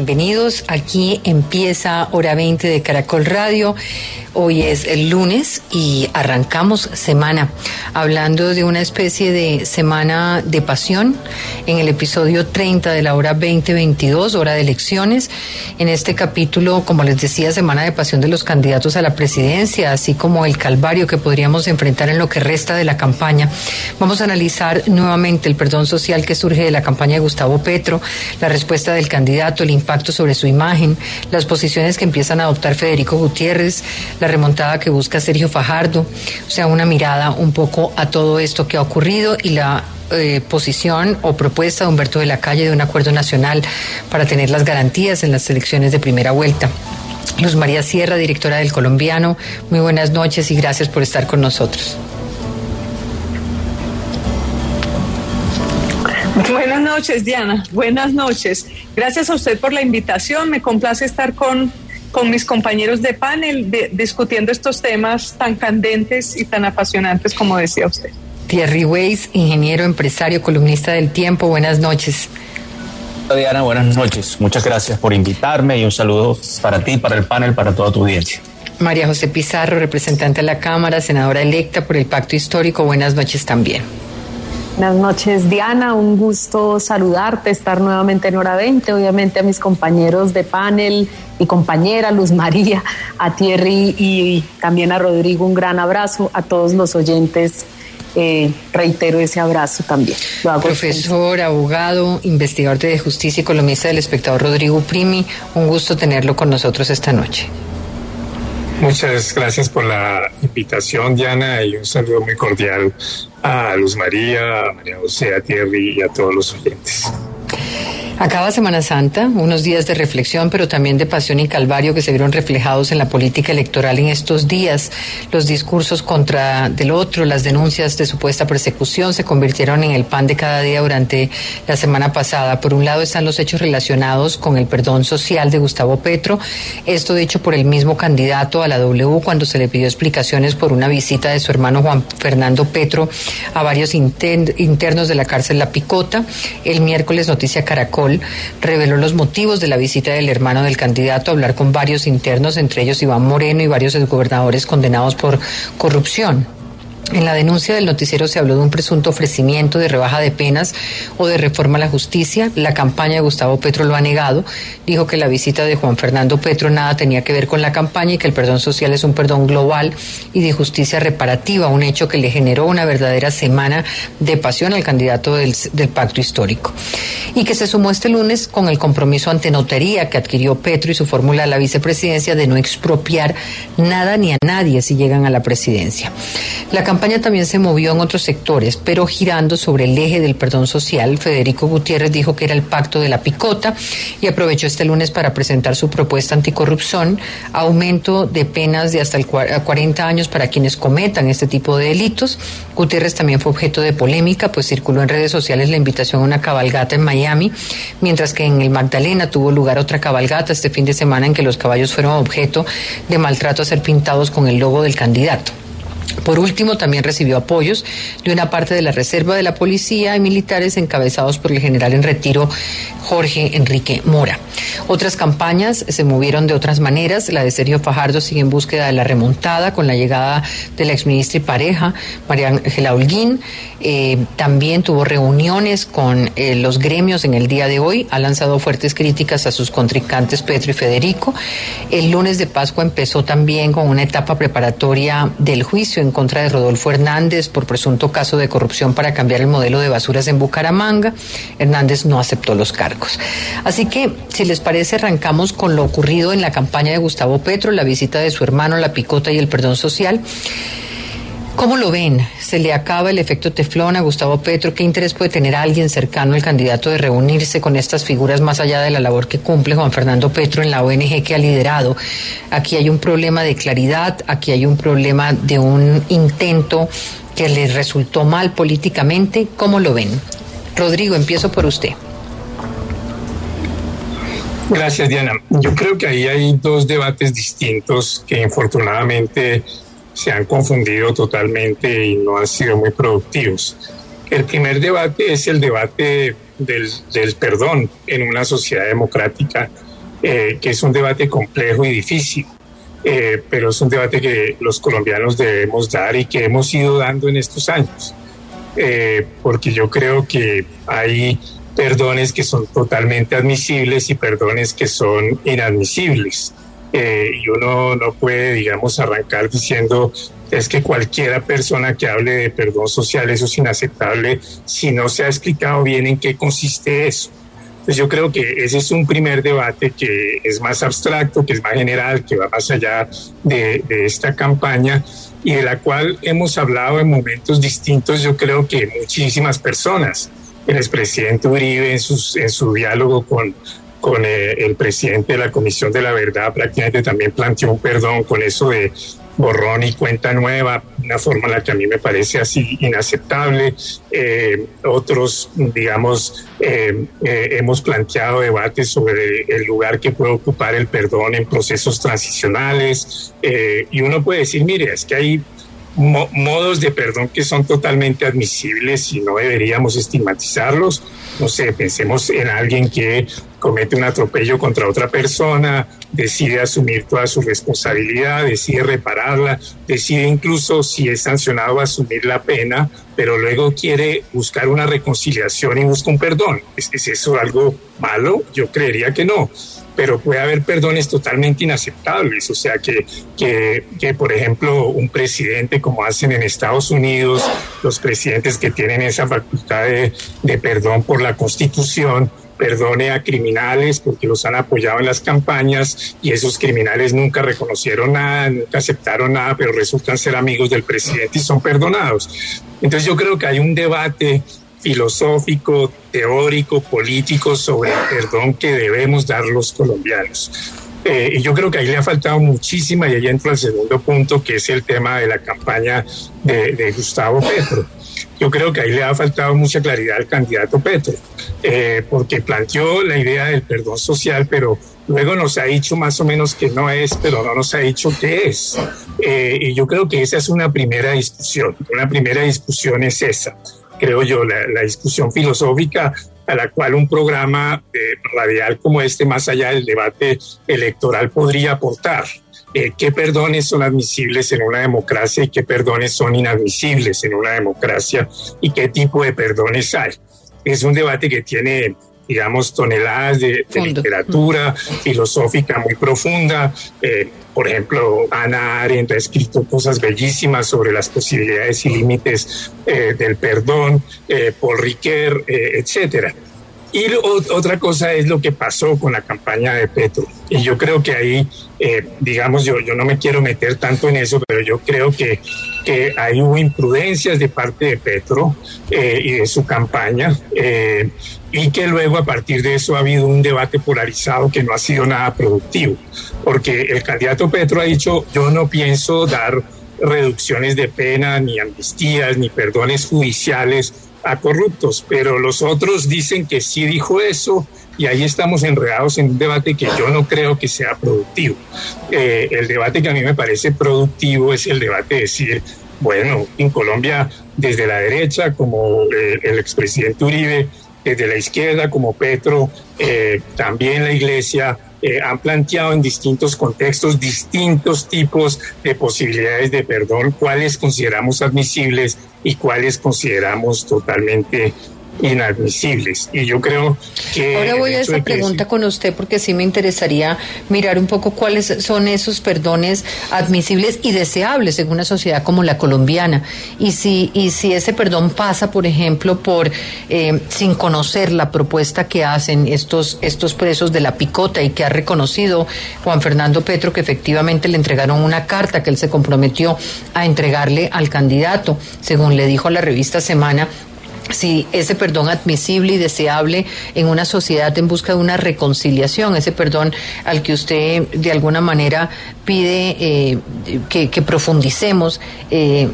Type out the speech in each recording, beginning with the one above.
Bienvenidos, aquí empieza Hora 20 de Caracol Radio. Hoy es el lunes y arrancamos semana hablando de una especie de semana de pasión en el episodio 30 de la hora 2022, hora de elecciones. En este capítulo, como les decía, semana de pasión de los candidatos a la presidencia, así como el calvario que podríamos enfrentar en lo que resta de la campaña. Vamos a analizar nuevamente el perdón social que surge de la campaña de Gustavo Petro, la respuesta del candidato, el impacto sobre su imagen, las posiciones que empiezan a adoptar Federico Gutiérrez, la remontada que busca Sergio Fajardo, o sea, una mirada un poco a todo esto que ha ocurrido y la eh, posición o propuesta de Humberto de la Calle de un acuerdo nacional para tener las garantías en las elecciones de primera vuelta. Luz María Sierra, directora del Colombiano, muy buenas noches y gracias por estar con nosotros. Buenas noches, Diana. Buenas noches. Gracias a usted por la invitación. Me complace estar con con mis compañeros de panel discutiendo estos temas tan candentes y tan apasionantes como decía usted. Thierry Weiss, ingeniero, empresario, columnista del Tiempo, buenas noches. Diana, buenas noches. Muchas gracias por invitarme y un saludo para ti, para el panel, para toda tu audiencia. María José Pizarro, representante de la Cámara, senadora electa por el Pacto Histórico, buenas noches también. Buenas noches, Diana. Un gusto saludarte, estar nuevamente en hora 20. Obviamente a mis compañeros de panel, y compañera Luz María, a Thierry y también a Rodrigo un gran abrazo, a todos los oyentes. Eh, reitero ese abrazo también. Profesor, abogado, investigador de justicia y columnista del espectador Rodrigo Primi, un gusto tenerlo con nosotros esta noche. Muchas gracias por la invitación, Diana, y un saludo muy cordial a Luz María, a María José, a Thierry y a todos los oyentes. Acaba Semana Santa, unos días de reflexión, pero también de pasión y calvario que se vieron reflejados en la política electoral en estos días. Los discursos contra del otro, las denuncias de supuesta persecución se convirtieron en el pan de cada día durante la semana pasada. Por un lado están los hechos relacionados con el perdón social de Gustavo Petro, esto dicho por el mismo candidato a la W cuando se le pidió explicaciones por una visita de su hermano Juan Fernando Petro a varios internos de la cárcel La Picota. El miércoles Noticia Caracol reveló los motivos de la visita del hermano del candidato a hablar con varios internos, entre ellos Iván Moreno y varios exgobernadores condenados por corrupción. En la denuncia del noticiero se habló de un presunto ofrecimiento de rebaja de penas o de reforma a la justicia. La campaña de Gustavo Petro lo ha negado. Dijo que la visita de Juan Fernando Petro nada tenía que ver con la campaña y que el perdón social es un perdón global y de justicia reparativa, un hecho que le generó una verdadera semana de pasión al candidato del, pacto histórico. Y que se sumó este lunes con el compromiso ante notaría que adquirió Petro y su fórmula a la vicepresidencia de no expropiar nada ni a nadie si llegan a la presidencia. La campaña también se movió en otros sectores, pero girando sobre el eje del perdón social, Federico Gutiérrez dijo que era el pacto de la picota y aprovechó este lunes para presentar su propuesta anticorrupción, aumento de penas de hasta el 40 años para quienes cometan este tipo de delitos. Gutiérrez también fue objeto de polémica, pues circuló en redes sociales la invitación a una cabalgata en Miami, mientras que en el Magdalena tuvo lugar otra cabalgata este fin de semana en que los caballos fueron objeto de maltrato a ser pintados con el logo del candidato. Por último, también recibió apoyos de una parte de la reserva de la policía y militares encabezados por el general en retiro Jorge Enrique Mora. Otras campañas se movieron de otras maneras. La de Sergio Fajardo sigue en búsqueda de la remontada con la llegada de la exministra y pareja, María Ángela Holguín. Eh, también tuvo reuniones con eh, los gremios en el día de hoy. Ha lanzado fuertes críticas a sus contrincantes Petro y Federico. El lunes de Pascua empezó también con una etapa preparatoria del juicio en contra de Rodolfo Hernández por presunto caso de corrupción para cambiar el modelo de basuras en Bucaramanga. Hernández no aceptó los cargos. Así que, si les parece, arrancamos con lo ocurrido en la campaña de Gustavo Petro, la visita de su hermano, la picota y el perdón social. ¿Cómo lo ven? ¿Se le acaba el efecto teflón a Gustavo Petro? ¿Qué interés puede tener alguien cercano al candidato de reunirse con estas figuras más allá de la labor que cumple Juan Fernando Petro en la ONG que ha liderado? Aquí hay un problema de claridad, aquí hay un problema de un intento que les resultó mal políticamente. ¿Cómo lo ven? Rodrigo, empiezo por usted. Gracias, Diana. Yo creo que ahí hay dos debates distintos que infortunadamente se han confundido totalmente y no han sido muy productivos. El primer debate es el debate del, perdón en una sociedad democrática, eh, que es un debate complejo y difícil, eh, pero es un debate que los colombianos debemos dar y que hemos ido dando en estos años, eh, porque yo creo que hay perdones que son totalmente admisibles y perdones que son inadmisibles. Eh, y uno no puede, digamos, arrancar diciendo es que cualquiera persona que hable de perdón social eso es inaceptable si no se ha explicado bien en qué consiste eso. Entonces yo creo que ese es un primer debate que es más abstracto, que es más general, que va más allá de, de esta campaña y de la cual hemos hablado en momentos distintos, yo creo que muchísimas personas el expresidente Uribe en, en su diálogo con, con eh, el presidente de la Comisión de la Verdad prácticamente también planteó un perdón con eso de borrón y cuenta nueva, una forma en la que a mí me parece así inaceptable. Eh, otros, digamos, eh, hemos planteado debates sobre el lugar que puede ocupar el perdón en procesos transicionales y uno puede decir, mire, es que hay modos de perdón que son totalmente admisibles y no deberíamos estigmatizarlos. No sé, pensemos en alguien que comete un atropello contra otra persona, decide asumir toda su responsabilidad, decide repararla, decide incluso si es sancionado asumir la pena, pero luego quiere buscar una reconciliación y busca un perdón. ¿Es, eso algo malo? Yo creería que no pero puede haber perdones totalmente inaceptables. O sea, que, que, que, por ejemplo, un presidente, como hacen en Estados Unidos, los presidentes que tienen esa facultad de perdón por la Constitución, perdone a criminales porque los han apoyado en las campañas y esos criminales nunca reconocieron nada, nunca aceptaron nada, pero resultan ser amigos del presidente y son perdonados. Entonces yo creo que hay un debate filosófico, teórico, político sobre el perdón que debemos dar los colombianos. Eh, y yo creo que ahí le ha faltado muchísima, y ahí entra el segundo punto, que es el tema de la campaña de, Gustavo Petro. Yo creo que ahí le ha faltado mucha claridad al candidato Petro, eh, porque planteó la idea del perdón social, pero luego nos ha dicho más o menos que no es, pero no nos ha dicho qué es. Eh, y yo creo que esa es una primera discusión. Una primera discusión es esa creo yo, la, discusión filosófica a la cual un programa eh, radial como este, más allá del debate electoral, podría aportar. Eh, qué perdones son admisibles en una democracia y qué perdones son inadmisibles en una democracia y qué tipo de perdones hay. Es un debate que tiene digamos, toneladas de, literatura filosófica muy profunda. Eh, por ejemplo, Ana Arendt ha escrito cosas bellísimas sobre las posibilidades y límites eh, del perdón, eh, Paul Riquet, etcétera. Y otra cosa es lo que pasó con la campaña de Petro. Y yo creo que ahí, eh, digamos, yo, yo no me quiero meter tanto en eso, pero yo creo que, que ahí hubo imprudencias de parte de Petro eh, y de su campaña. Eh, y que luego a partir de eso ha habido un debate polarizado que no ha sido nada productivo. Porque el candidato Petro ha dicho, yo no pienso dar reducciones de pena, ni amnistías, ni perdones judiciales a corruptos, pero los otros dicen que sí dijo eso y ahí estamos enredados en un debate que yo no creo que sea productivo. Eh, el debate que a mí me parece productivo es el debate de decir, bueno, en Colombia desde la derecha, como eh, el expresidente Uribe, desde la izquierda, como Petro, eh, también la iglesia, han planteado en distintos contextos distintos tipos de posibilidades de perdón, cuáles consideramos admisibles y cuáles consideramos totalmente inadmisibles. Y yo creo que... Ahora voy a esa pregunta con usted porque sí me interesaría mirar un poco cuáles son esos perdones admisibles y deseables en una sociedad como la colombiana. Y si, y si ese perdón pasa, por ejemplo, por eh, sin conocer la propuesta que hacen estos, estos presos de la picota y que ha reconocido Juan Fernando Petro que efectivamente le entregaron una carta que él se comprometió a entregarle al candidato, según le dijo a la revista Semana, si ese perdón admisible y deseable en una sociedad en busca de una reconciliación, ese perdón al que usted de alguna manera pide eh, que, profundicemos, eh,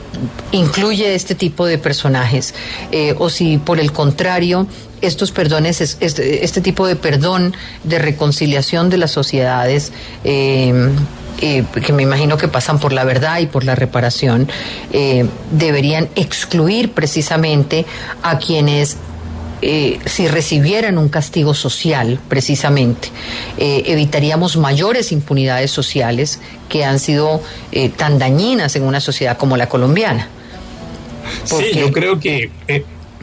incluye este tipo de personajes, eh, o si por el contrario estos perdones, este, este, tipo de perdón, de reconciliación de las sociedades, que me imagino que pasan por la verdad y por la reparación, eh, deberían excluir precisamente a quienes eh, si recibieran un castigo social, precisamente, evitaríamos mayores impunidades sociales que han sido tan dañinas en una sociedad como la colombiana. Sí, yo creo que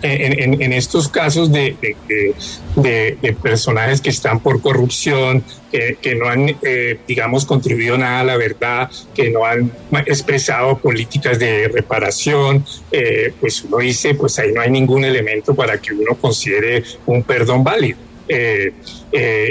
en, estos casos de, de, personajes que están por corrupción, que, no han, eh, digamos, contribuido nada a la verdad, que no han expresado políticas de reparación, eh, pues uno dice, pues ahí no hay ningún elemento para que uno considere un perdón válido. Eh,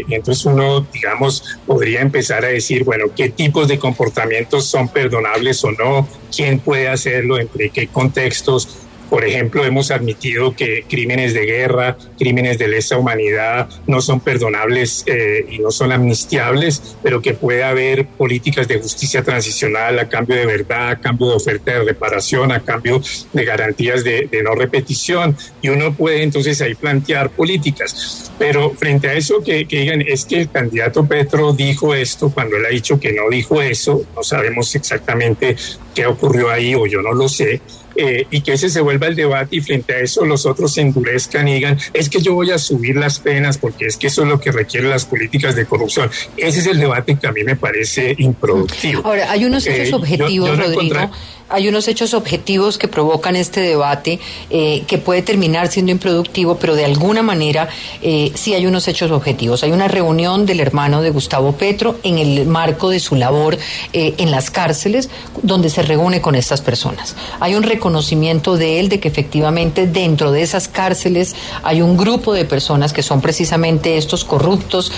y entonces uno, digamos, podría empezar a decir, bueno, qué tipos de comportamientos son perdonables o no, quién puede hacerlo, entre qué contextos, por ejemplo, hemos admitido que crímenes de guerra, crímenes de lesa humanidad no son perdonables eh, y no son amnistiables, pero que puede haber políticas de justicia transicional a cambio de verdad, a cambio de oferta de reparación, a cambio de garantías de, no repetición. Y uno puede entonces ahí plantear políticas. Pero frente a eso, que, que digan, es que el candidato Petro dijo esto cuando él ha dicho que no dijo eso, no sabemos exactamente qué ocurrió ahí o yo no lo sé. Eh, y que ese se vuelva el debate y frente a eso los otros se endurezcan y digan, es que yo voy a subir las penas porque es que eso es lo que requieren las políticas de corrupción. Ese es el debate que a mí me parece improductivo. Ahora, hay unos hechos eh, objetivos, Rodrigo hay unos hechos objetivos que provocan este debate eh, que puede terminar siendo improductivo, pero de alguna manera eh, sí hay unos hechos objetivos. Hay una reunión del hermano de Gustavo Petro en el marco de su labor eh, en las cárceles, donde se reúne con estas personas. Hay un reconocimiento de él de que efectivamente dentro de esas cárceles hay un grupo de personas que son precisamente estos corruptos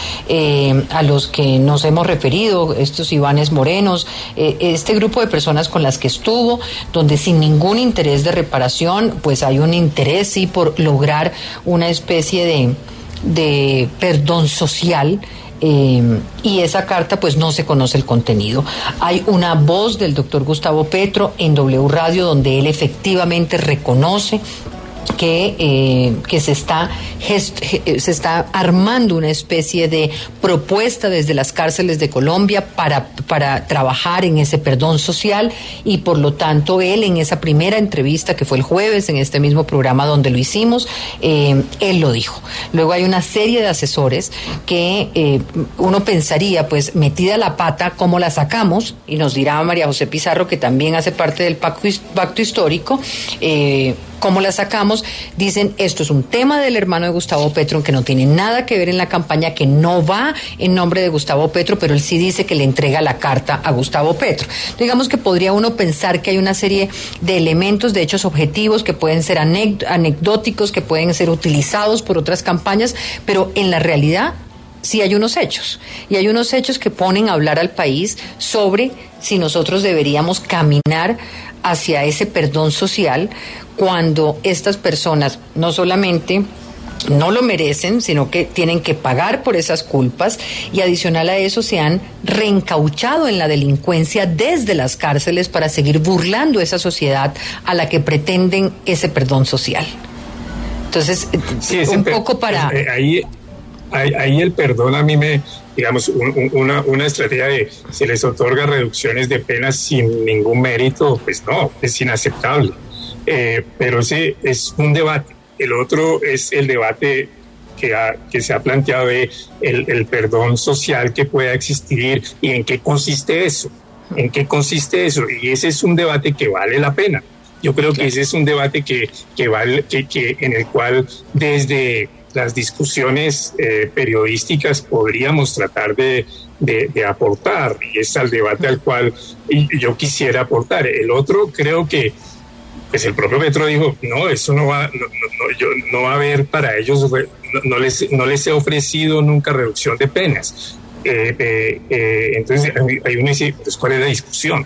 a los que nos hemos referido, estos Ivanes Morenos, este grupo de personas con las que estuvo donde sin ningún interés de reparación, pues hay un interés sí por lograr una especie de, de perdón social. Eh, y esa carta pues no se conoce el contenido. Hay una voz del doctor Gustavo Petro en W Radio donde él efectivamente reconoce que, eh, que se, está se está armando una especie de propuesta desde las cárceles de Colombia para, para trabajar en ese perdón social y por lo tanto él en esa primera entrevista que fue el jueves en este mismo programa donde lo hicimos, eh, él lo dijo. Luego hay una serie de asesores que eh, uno pensaría pues metida la pata, ¿cómo la sacamos? Y nos dirá María José Pizarro que también hace parte del pacto, pacto histórico. Eh, ¿Cómo la sacamos? Dicen, esto es un tema del hermano de Gustavo Petro que no tiene nada que ver en la campaña, que no va en nombre de Gustavo Petro, pero él sí dice que le entrega la carta a Gustavo Petro. Digamos que podría uno pensar que hay una serie de elementos, de hechos objetivos que pueden ser anecdóticos, que pueden ser utilizados por otras campañas, pero en la realidad sí hay unos hechos. Y hay unos hechos que ponen a hablar al país sobre si nosotros deberíamos caminar hacia ese perdón social cuando estas personas no solamente no lo merecen, sino que tienen que pagar por esas culpas y adicional a eso se han reencauchado en la delincuencia desde las cárceles para seguir burlando esa sociedad a la que pretenden ese perdón social. Entonces, un poco para... Eh, ahí, ahí, el perdón a mí me, digamos, una, una estrategia de se les otorga reducciones de penas sin ningún mérito, pues no, es inaceptable. Eh, pero ese es un debate. El otro es el debate que, que se ha planteado de el, perdón social que pueda existir y en qué consiste eso. ¿En qué consiste eso? Y ese es un debate que vale la pena. Yo creo que ese es un debate que, que vale, que, que en el cual desde las discusiones eh, periodísticas podríamos tratar de, de, aportar y es al debate al cual yo quisiera aportar. El otro creo que pues el propio Petro dijo, no, eso no va, no, no, yo, no va a haber para ellos, no, les, no les he ofrecido nunca reducción de penas. Eh, eh, eh, entonces hay uno dice, pues, ¿cuál es la discusión?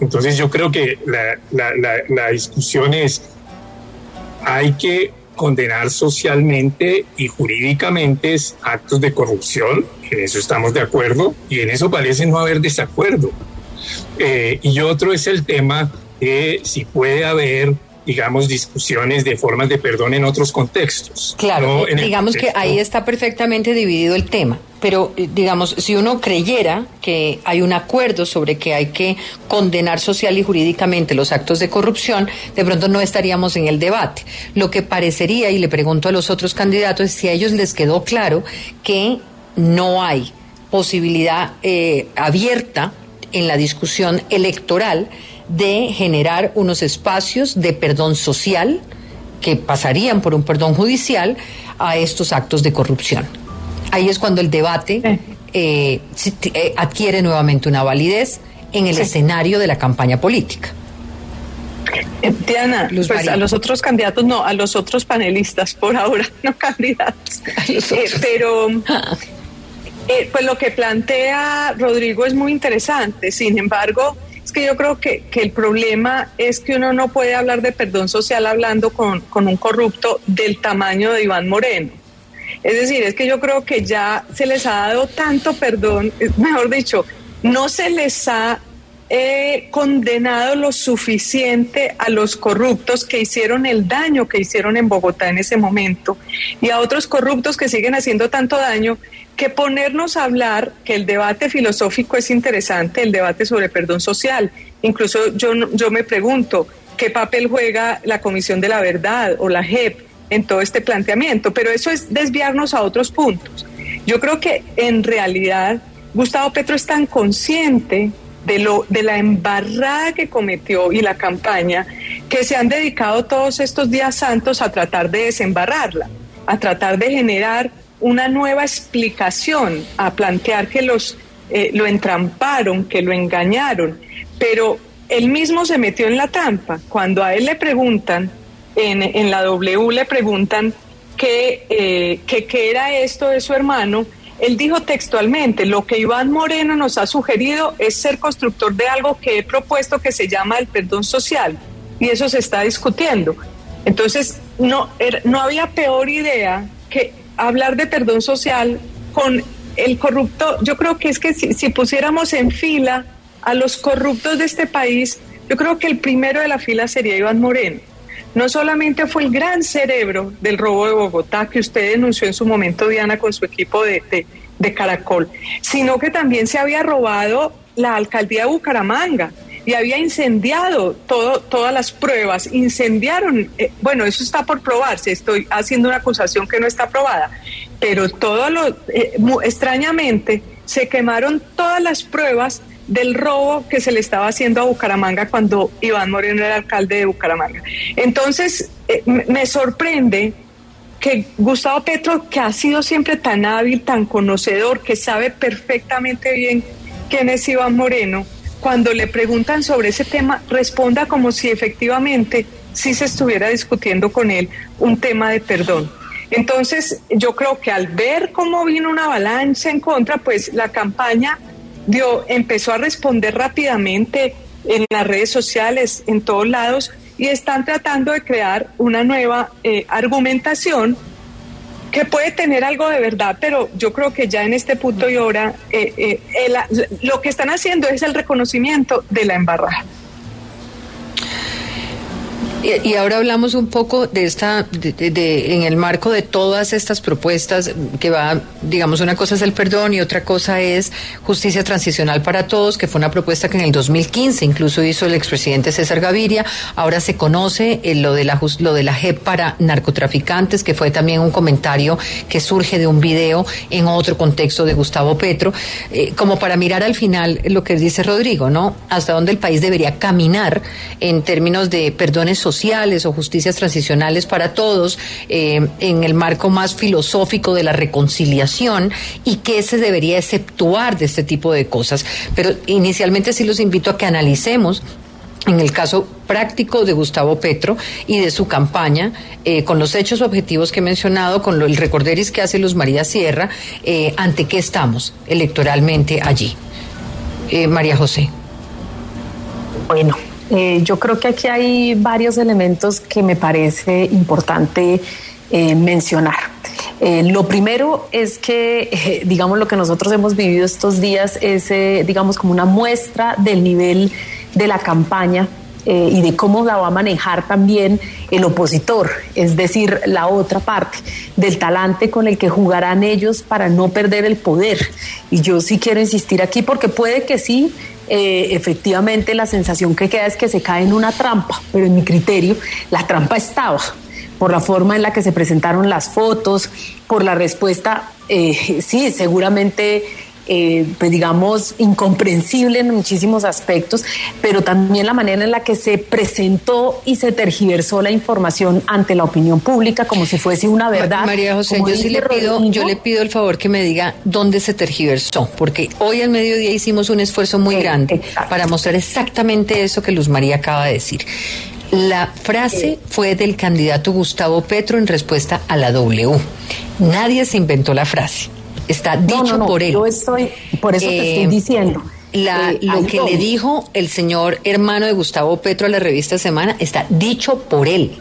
entonces yo creo que la, la, la, discusión es hay que condenar socialmente y jurídicamente actos de corrupción, en eso estamos de acuerdo, y en eso parece no haber desacuerdo. Eh, y otro es el tema de si puede haber digamos, discusiones de formas de perdón en otros contextos. Claro, digamos que ahí está perfectamente dividido el tema, pero eh, digamos, si uno creyera que hay un acuerdo sobre que hay que condenar social y jurídicamente los actos de corrupción, de pronto no estaríamos en el debate. Lo que parecería, y le pregunto a los otros candidatos, es si a ellos les quedó claro que no hay posibilidad eh, abierta en la discusión electoral de generar unos espacios de perdón social que pasarían por un perdón judicial a estos actos de corrupción. Ahí es cuando el debate eh, eh, adquiere nuevamente una validez en el escenario de la campaña política. Eh, Diana, pues a los otros candidatos, no, a los otros panelistas por ahora, no candidatos. pero pues lo que plantea Rodrigo es muy interesante. Sin embargo, es que yo creo que, que, el problema es que uno no puede hablar de perdón social hablando con, con un corrupto del tamaño de Iván Moreno. Es decir, es que yo creo que ya se les ha dado tanto perdón, mejor dicho, no se les ha eh, condenado lo suficiente a los corruptos que hicieron el daño que hicieron en Bogotá en ese momento y a otros corruptos que siguen haciendo tanto daño que ponernos a hablar que el debate filosófico es interesante, el debate sobre perdón social. Incluso yo, yo me pregunto, ¿qué papel juega la Comisión de la Verdad o la JEP en todo este planteamiento? Pero eso es desviarnos a otros puntos. Yo creo que en realidad Gustavo Petro es tan consciente de, lo, de la embarrada que cometió y la campaña que se han dedicado todos estos días santos a tratar de desembarrarla, a tratar de generar una nueva explicación, a plantear que los eh, lo entramparon, que lo engañaron, pero él mismo se metió en la trampa. Cuando a él le preguntan, en, en la W le preguntan qué eh, que, era esto de su hermano, él dijo textualmente, lo que Iván Moreno nos ha sugerido es ser constructor de algo que he propuesto que se llama el perdón social, y eso se está discutiendo. Entonces, no, er, no había peor idea que hablar de perdón social con el corrupto, yo creo que es que si, pusiéramos en fila a los corruptos de este país, yo creo que el primero de la fila sería Iván Moreno. No solamente fue el gran cerebro del robo de Bogotá que usted denunció en su momento, Diana, con su equipo de, de Caracol, sino que también se había robado la alcaldía de Bucaramanga y había incendiado todo, todas las pruebas, incendiaron, eh, bueno, eso está por probarse, estoy haciendo una acusación que no está probada, pero todo lo, eh, extrañamente, se quemaron todas las pruebas del robo que se le estaba haciendo a Bucaramanga cuando Iván Moreno era alcalde de Bucaramanga. Entonces, eh, me sorprende que Gustavo Petro, que ha sido siempre tan hábil, tan conocedor, que sabe perfectamente bien quién es Iván Moreno, cuando le preguntan sobre ese tema, responda como si efectivamente sí se estuviera discutiendo con él un tema de perdón. Entonces, yo creo que al ver cómo vino una avalancha en contra, pues la campaña dio, empezó a responder rápidamente en las redes sociales, en todos lados, y están tratando de crear una nueva eh, argumentación que puede tener algo de verdad, pero yo creo que ya en este punto y hora eh, eh, lo que están haciendo es el reconocimiento de la embarrada. Y, ahora hablamos un poco de esta, de, en el marco de todas estas propuestas que va, digamos, una cosa es el perdón y otra cosa es justicia transicional para todos, que fue una propuesta que en el 2015 incluso hizo el expresidente César Gaviria. Ahora se conoce eh, lo de la lo de la JEP para narcotraficantes, que fue también un comentario que surge de un video en otro contexto de Gustavo Petro, eh, como para mirar al final lo que dice Rodrigo, ¿no? Hasta dónde el país debería caminar en términos de perdones sociales sociales o justicias transicionales para todos eh, en el marco más filosófico de la reconciliación y qué se debería exceptuar de este tipo de cosas. Pero inicialmente sí los invito a que analicemos en el caso práctico de Gustavo Petro y de su campaña, eh, con los hechos objetivos que he mencionado, con lo, el recorderis que hace Luz María Sierra, eh, ante qué estamos electoralmente allí. María José. Bueno, Eh, yo creo que aquí hay varios elementos que me parece importante eh, mencionar. Eh, lo primero es que, digamos, lo que nosotros hemos vivido estos días es, digamos, como una muestra del nivel de la campaña y de cómo la va a manejar también el opositor, es decir, la otra parte, del talante con el que jugarán ellos para no perder el poder. Y yo sí quiero insistir aquí porque puede que sí eh, efectivamente la sensación que queda es que se cae en una trampa, pero en mi criterio la trampa estaba por la forma en la que se presentaron las fotos, por la respuesta, eh, sí, seguramente eh, pues digamos, incomprensible en muchísimos aspectos, pero también la manera en la que se presentó y se tergiversó la información ante la opinión pública como si fuese una verdad. María José, yo sí le pido, yo le pido el favor que me diga dónde se tergiversó, porque hoy al mediodía hicimos un esfuerzo muy grande para mostrar exactamente eso que Luz María acaba de decir. La frase fue del candidato Gustavo Petro en respuesta a la W. Nadie se inventó la frase está dicho por él. Yo estoy, por eso te estoy eh, diciendo. Eh, lo que le dijo el señor hermano de Gustavo Petro a la revista Semana está dicho por él.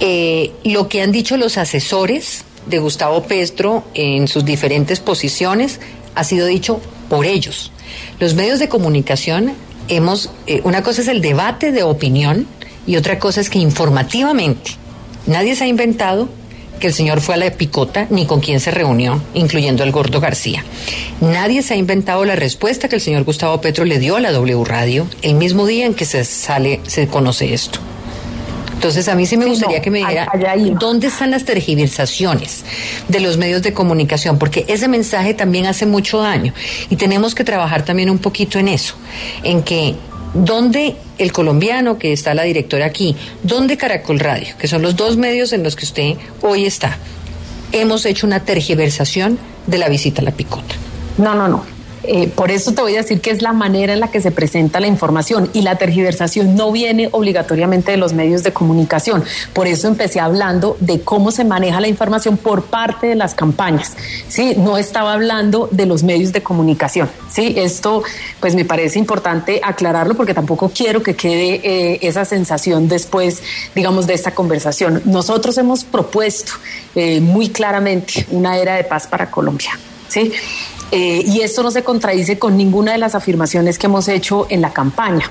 Eh, lo que han dicho los asesores de Gustavo Petro en sus diferentes posiciones ha sido dicho por ellos. Los medios de comunicación hemos, una cosa es el debate de opinión y otra cosa es que informativamente nadie se ha inventado que el señor fue a la picota ni con quién se reunió, incluyendo al gordo García. Nadie se ha inventado la respuesta que el señor Gustavo Petro le dio a la W Radio el mismo día en que se sale, se conoce esto. Entonces a mí sí me gustaría que me dijera dónde están las tergiversaciones de los medios de comunicación, porque ese mensaje también hace mucho daño y tenemos que trabajar también un poquito en eso, en que ¿Dónde el colombiano, que está la directora aquí, dónde Caracol Radio, que son los dos medios en los que usted hoy está, hemos hecho una tergiversación de la visita a la picota? No, no, no. Eh, por eso te voy a decir que es la manera en la que se presenta la información y la tergiversación no viene obligatoriamente de los medios de comunicación. Por eso empecé hablando de cómo se maneja la información por parte de las campañas. Sí, no estaba hablando de los medios de comunicación. Sí, esto pues me parece importante aclararlo porque tampoco quiero que quede eh, esa sensación después, digamos, de esta conversación. Nosotros hemos propuesto eh, muy claramente una era de paz para Colombia. ¿sí? Eh, y esto no se contradice con ninguna de las afirmaciones que hemos hecho en la campaña.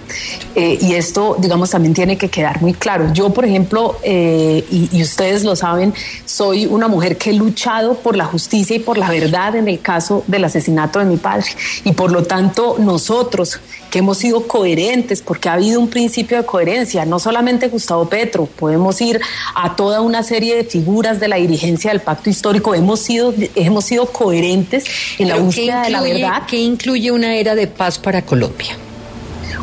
Eh, y esto, digamos, también tiene que quedar muy claro. Yo, por ejemplo, eh, y, y, ustedes lo saben, soy una mujer que he luchado por la justicia y por la verdad en el caso del asesinato de mi padre. Y por lo tanto, nosotros que hemos sido coherentes, porque ha habido un principio de coherencia, no solamente Gustavo Petro, podemos ir a toda una serie de figuras de la dirigencia del pacto histórico, hemos sido, hemos sido coherentes en la búsqueda de la verdad. ¿Qué incluye una era de paz para Colombia?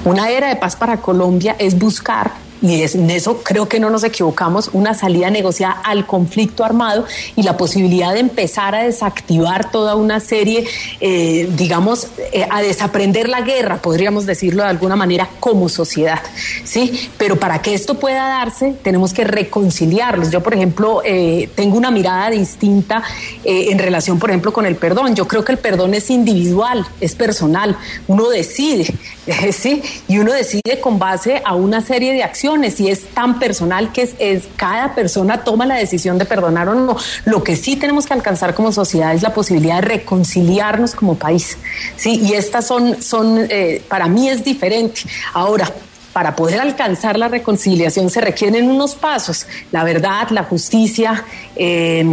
Una era de paz para Colombia es buscar y en eso creo que no nos equivocamos, una salida negociada al conflicto armado y la posibilidad de empezar a desactivar toda una serie, eh, digamos, eh, a desaprender la guerra, podríamos decirlo de alguna manera, como sociedad. ¿sí? Pero para que esto pueda darse, tenemos que reconciliarlos. Yo, por ejemplo, eh, tengo una mirada distinta en relación, por ejemplo, con el perdón. Yo creo que el perdón es individual, es personal. Uno decide, ¿sí? Y uno decide con base a una serie de acciones y es tan personal que es, cada persona toma la decisión de perdonar o no. Lo que sí tenemos que alcanzar como sociedad es la posibilidad de reconciliarnos como país. Sí, y estas son, son eh, para mí es diferente. Ahora, para poder alcanzar la reconciliación se requieren unos pasos, la verdad, la justicia, eh,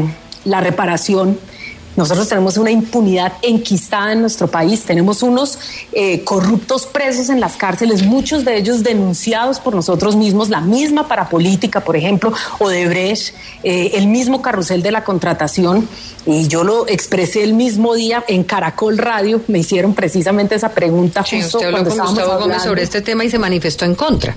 la reparación nosotros tenemos una impunidad enquistada en nuestro país, tenemos unos eh, corruptos presos en las cárceles, muchos de ellos denunciados por nosotros mismos, la misma parapolítica, por ejemplo, o de Brecht, eh, el mismo carrusel de la contratación, y yo lo expresé el mismo día en Caracol Radio, me hicieron precisamente esa pregunta justo usted habló con Gustavo Gómez sobre este tema y se manifestó en contra.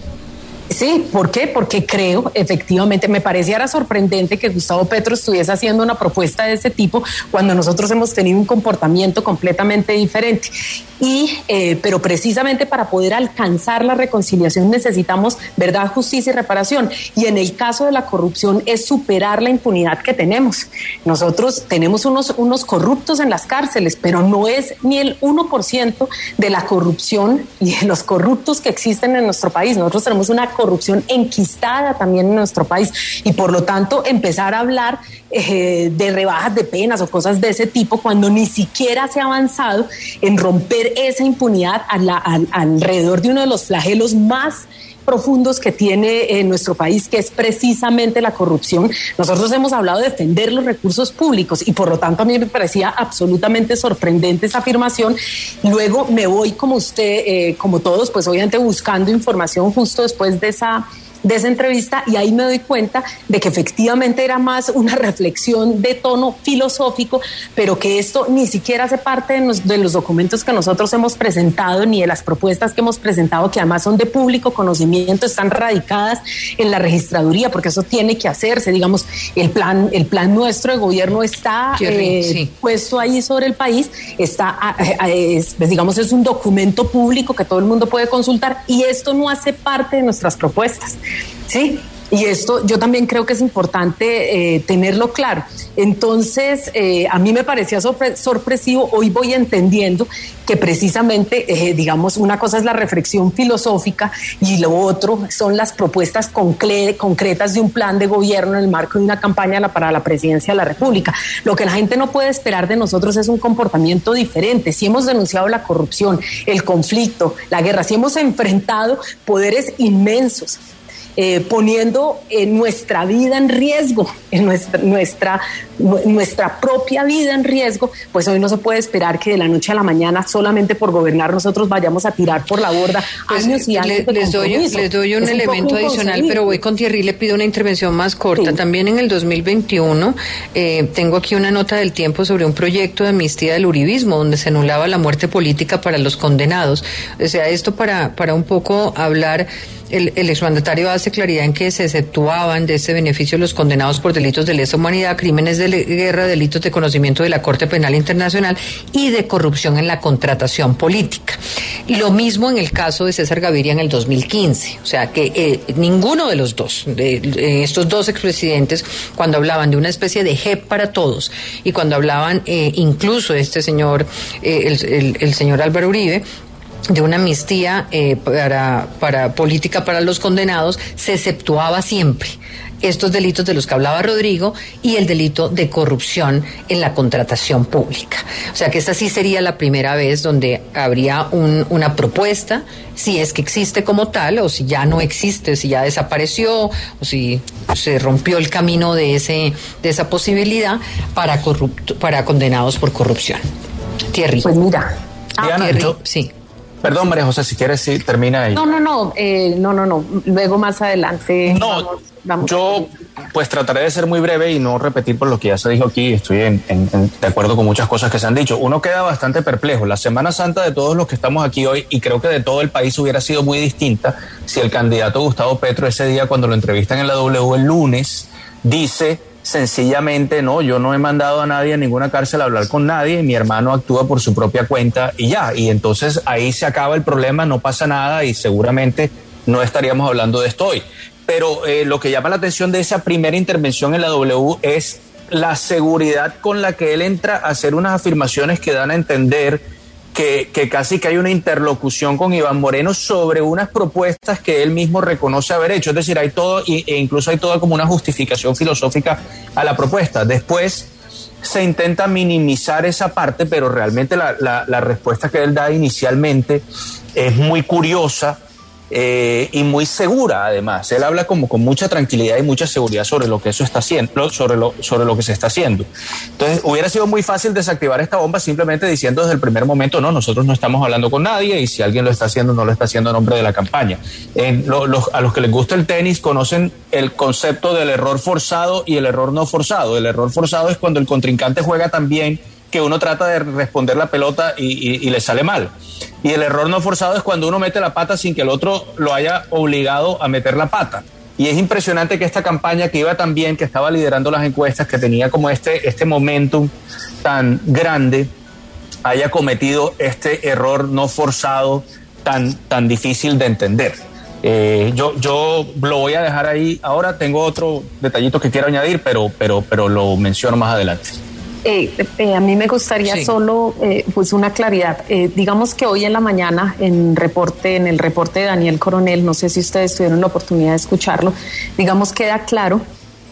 Sí, ¿por qué? Porque creo, efectivamente, me pareciera sorprendente que Gustavo Petro estuviese haciendo una propuesta de ese tipo cuando nosotros hemos tenido un comportamiento completamente diferente. Y, eh, pero precisamente para poder alcanzar la reconciliación necesitamos verdad, justicia y reparación. Y en el caso de la corrupción es superar la impunidad que tenemos. Nosotros tenemos unos, unos corruptos en las cárceles, pero no es ni el 1% de la corrupción y de los corruptos que existen en nuestro país. Nosotros tenemos una corrupción enquistada también en nuestro país y por lo tanto empezar a hablar eh, de rebajas de penas o cosas de ese tipo cuando ni siquiera se ha avanzado en romper esa impunidad alrededor de uno de los flagelos más profundos que tiene en nuestro país, que es precisamente la corrupción. Nosotros hemos hablado de defender los recursos públicos y por lo tanto a mí me parecía absolutamente sorprendente esa afirmación. Luego me voy como usted, eh, como todos, pues obviamente buscando información justo después de esa de esa entrevista y ahí me doy cuenta de que efectivamente era más una reflexión de tono filosófico, pero que esto ni siquiera hace parte de los, documentos que nosotros hemos presentado ni de las propuestas que hemos presentado, que además son de público conocimiento, están radicadas en la registraduría, porque eso tiene que hacerse. Digamos, el plan, el plan nuestro de gobierno está eh, puesto ahí sobre el país, está, es, pues, digamos, es un documento público que todo el mundo puede consultar y esto no hace parte de nuestras propuestas. Sí, y esto yo también creo que es importante eh, tenerlo claro. Entonces, eh, a mí me parecía sorpresivo, hoy voy entendiendo que precisamente, eh, digamos, una cosa es la reflexión filosófica y lo otro son las propuestas concretas de un plan de gobierno en el marco de una campaña para la presidencia de la República. Lo que la gente no puede esperar de nosotros es un comportamiento diferente. Si hemos denunciado la corrupción, el conflicto, la guerra, si hemos enfrentado poderes inmensos, eh, poniendo nuestra vida en riesgo, en nuestra, nuestra, nuestra propia vida en riesgo, pues hoy no se puede esperar que de la noche a la mañana solamente por gobernar nosotros vayamos a tirar por la borda pues, años y años. les, doy, les doy un elemento adicional, pero voy con Thierry, le pido una intervención más corta. También en el 2021 eh, tengo aquí una nota del tiempo sobre un proyecto de amnistía del uribismo, donde se anulaba la muerte política para los condenados. O sea, esto para, para un poco hablar el, el exmandatario hace claridad en que se exceptuaban de este beneficio los condenados por delitos de lesa humanidad, crímenes de guerra, delitos de conocimiento de la Corte Penal Internacional y de corrupción en la contratación política. Lo mismo en el caso de César Gaviria en el 2015. O sea que eh, ninguno de los dos, estos dos expresidentes, cuando hablaban de una especie de JEP para todos y cuando hablaban eh, incluso este señor, eh, el señor Álvaro Uribe, de una amnistía eh, para, para política para los condenados, se exceptuaba siempre estos delitos de los que hablaba Rodrigo y el delito de corrupción en la contratación pública. O sea que esta sí sería la primera vez donde habría un, una propuesta, si es que existe como tal, o si ya no existe, si ya desapareció, o si se rompió el camino de, ese, de esa posibilidad para, para condenados por corrupción. Thierry. Pues mira. Ah, sí. Perdón, María José, si quieres, sí, termina ahí. No, no, no, eh, no, no, no. Luego más adelante. No, vamos, yo pues trataré de ser muy breve y no repetir por lo que ya se dijo aquí. Estoy de acuerdo con muchas cosas que se han dicho. Uno queda bastante perplejo. La Semana Santa de todos los que estamos aquí hoy, y creo que de todo el país hubiera sido muy distinta si el candidato Gustavo Petro ese día, cuando lo entrevistan en la W el lunes, dice sencillamente no, yo no he mandado a nadie a ninguna cárcel a hablar con nadie, mi hermano actúa por su propia cuenta y ya, y entonces ahí se acaba el problema, no pasa nada y seguramente no estaríamos hablando de esto hoy. Pero eh, lo que llama la atención de esa primera intervención en la W es la seguridad con la que él entra a hacer unas afirmaciones que dan a entender que, casi que hay una interlocución con Iván Moreno sobre unas propuestas que él mismo reconoce haber hecho. Es decir, hay todo, e incluso hay toda como una justificación filosófica a la propuesta. Después se intenta minimizar esa parte, pero realmente la, la respuesta que él da inicialmente es muy curiosa eh, y muy segura además. Él habla como con mucha tranquilidad y mucha seguridad sobre lo que eso está haciendo, sobre lo, sobre lo que se está haciendo. Entonces, hubiera sido muy fácil desactivar esta bomba simplemente diciendo desde el primer momento, no, nosotros no estamos hablando con nadie y si alguien lo está haciendo, no lo está haciendo en nombre de la campaña. a los que les gusta el tenis conocen el concepto del error forzado y el error no forzado. El error forzado es cuando el contrincante juega tan bien que uno trata de responder la pelota y, le sale mal. Y el error no forzado es cuando uno mete la pata sin que el otro lo haya obligado a meter la pata. Y es impresionante que esta campaña que iba tan bien, que estaba liderando las encuestas, que tenía como este, este momentum tan grande, haya cometido este error no forzado tan, tan difícil de entender. Eh, yo, yo lo voy a dejar ahí. Ahora tengo otro detallito que quiero añadir, pero, pero, pero lo menciono más adelante. Eh, eh, a mí me gustaría solo pues una claridad. digamos que hoy en la mañana en reporte, en el reporte de Daniel Coronel, no sé si ustedes tuvieron la oportunidad de escucharlo, digamos queda claro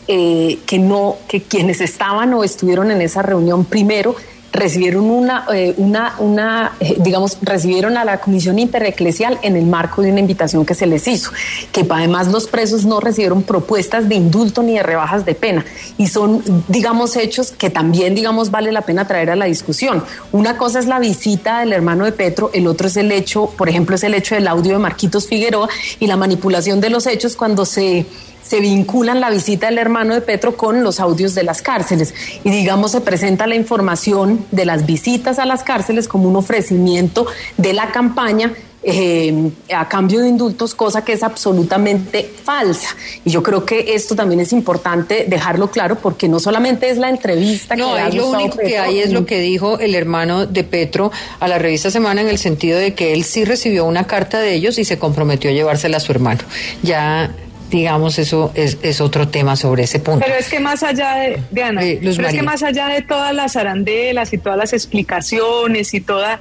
que no, que quienes estaban o estuvieron en esa reunión primero recibieron una, eh, una, una eh, digamos, recibieron a la Comisión Intereclesial en el marco de una invitación que se les hizo, que además los presos no recibieron propuestas de indulto ni de rebajas de pena y son, digamos, hechos que también, digamos, vale la pena traer a la discusión. Una cosa es la visita del hermano de Petro, el otro es el hecho, por ejemplo, es el hecho del audio de Marquitos Figueroa y la manipulación de los hechos cuando se se vinculan la visita del hermano de Petro con los audios de las cárceles y digamos se presenta la información de las visitas a las cárceles como un ofrecimiento de la campaña eh, a cambio de indultos, cosa que es absolutamente falsa. Y yo creo que esto también es importante dejarlo claro porque no solamente es la entrevista no, que lo único que hay es lo que dijo el hermano de Petro a la revista Semana en el sentido de que él sí recibió una carta de ellos y se comprometió a llevársela a su hermano. Ya digamos, eso es, otro tema sobre ese punto. Pero es que más allá de, Diana, pero es que más allá de todas las arandelas y todas las explicaciones y toda,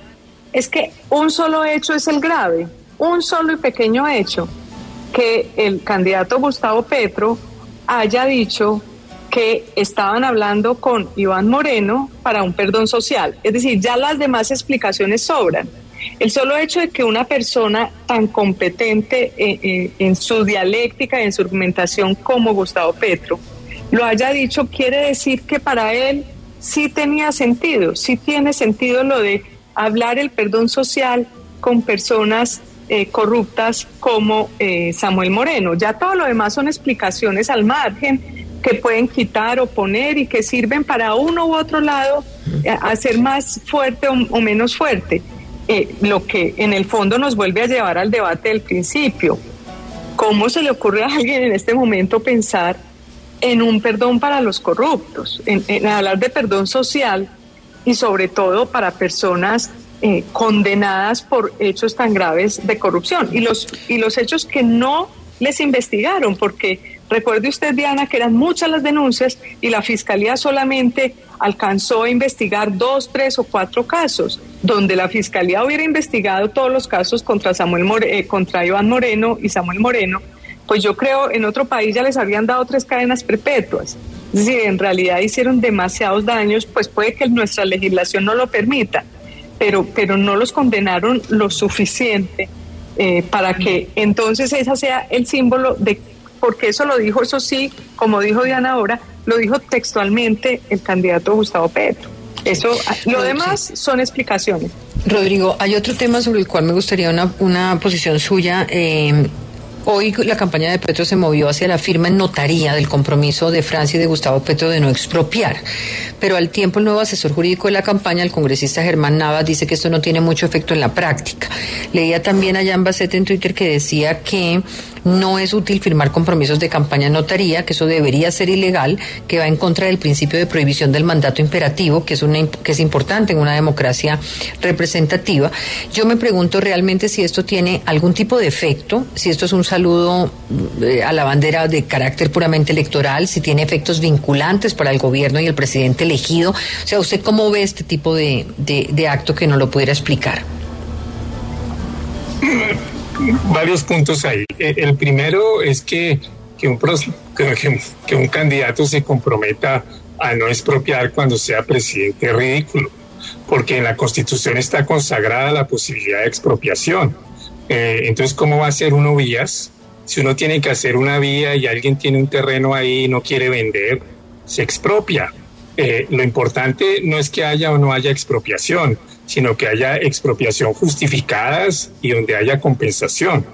es que un solo hecho es el grave, un solo y pequeño hecho, que el candidato Gustavo Petro haya dicho que estaban hablando con Iván Moreno para un perdón social. Es decir, ya las demás explicaciones sobran. El solo hecho de que una persona tan competente eh, eh, en su dialéctica, en su argumentación como Gustavo Petro, lo haya dicho, quiere decir que para él sí tenía sentido, sí tiene sentido lo de hablar el perdón social con personas eh, corruptas como Samuel Moreno. Ya todo lo demás son explicaciones al margen que pueden quitar o poner y que sirven para uno u otro lado hacer más fuerte o menos fuerte. Lo que en el fondo nos vuelve a llevar al debate del principio. ¿Cómo se le ocurre a alguien en este momento pensar en un perdón para los corruptos, en, hablar de perdón social y sobre todo para personas eh, condenadas por hechos tan graves de corrupción y los, y los hechos que no les investigaron, porque recuerde usted, Diana, que eran muchas las denuncias y la Fiscalía solamente alcanzó a investigar dos, tres o cuatro casos, donde la Fiscalía hubiera investigado todos los casos contra, Samuel eh, contra Iván Moreno y Samuel Moreno, pues yo creo en otro país ya les habían dado tres cadenas perpetuas. Es decir, en realidad hicieron demasiados daños, pues puede que nuestra legislación no lo permita, pero, pero no los condenaron lo suficiente eh, para que entonces ese sea el símbolo de, porque eso lo dijo, eso sí, como dijo Diana ahora, lo dijo textualmente el candidato Gustavo Petro. Eso, lo demás son explicaciones. Rodrigo, hay otro tema sobre el cual me gustaría una, una posición suya. Eh, Hoy la campaña de Petro se movió hacia la firma en notaría del compromiso de Francia y de Gustavo Petro de no expropiar. Pero al tiempo el nuevo asesor jurídico de la campaña, el congresista Germán Navas, dice que esto no tiene mucho efecto en la práctica. Leía también a Jan Bassett en Twitter que decía que no es útil firmar compromisos de campaña en notaría, que eso debería ser ilegal, que va en contra del principio de prohibición del mandato imperativo, que es, una, que es importante en una democracia representativa. Yo me pregunto realmente si esto tiene algún tipo de efecto, si esto es un saludo eh, a la bandera de carácter puramente electoral, si tiene efectos vinculantes para el gobierno y el presidente elegido. O sea, ¿usted cómo ve este tipo de, de acto que no lo pudiera explicar? varios puntos ahí. E, el primero es que, que, un, que, un candidato se comprometa a no expropiar cuando sea presidente ridículo, porque en la Constitución está consagrada la posibilidad de expropiación. Eh, entonces, ¿cómo va a ser uno vías? Si uno tiene que hacer una vía y alguien tiene un terreno ahí y no quiere vender, se expropia. Eh, lo importante no es que haya o no haya expropiación, sino que haya expropiación justificadas y donde haya compensación.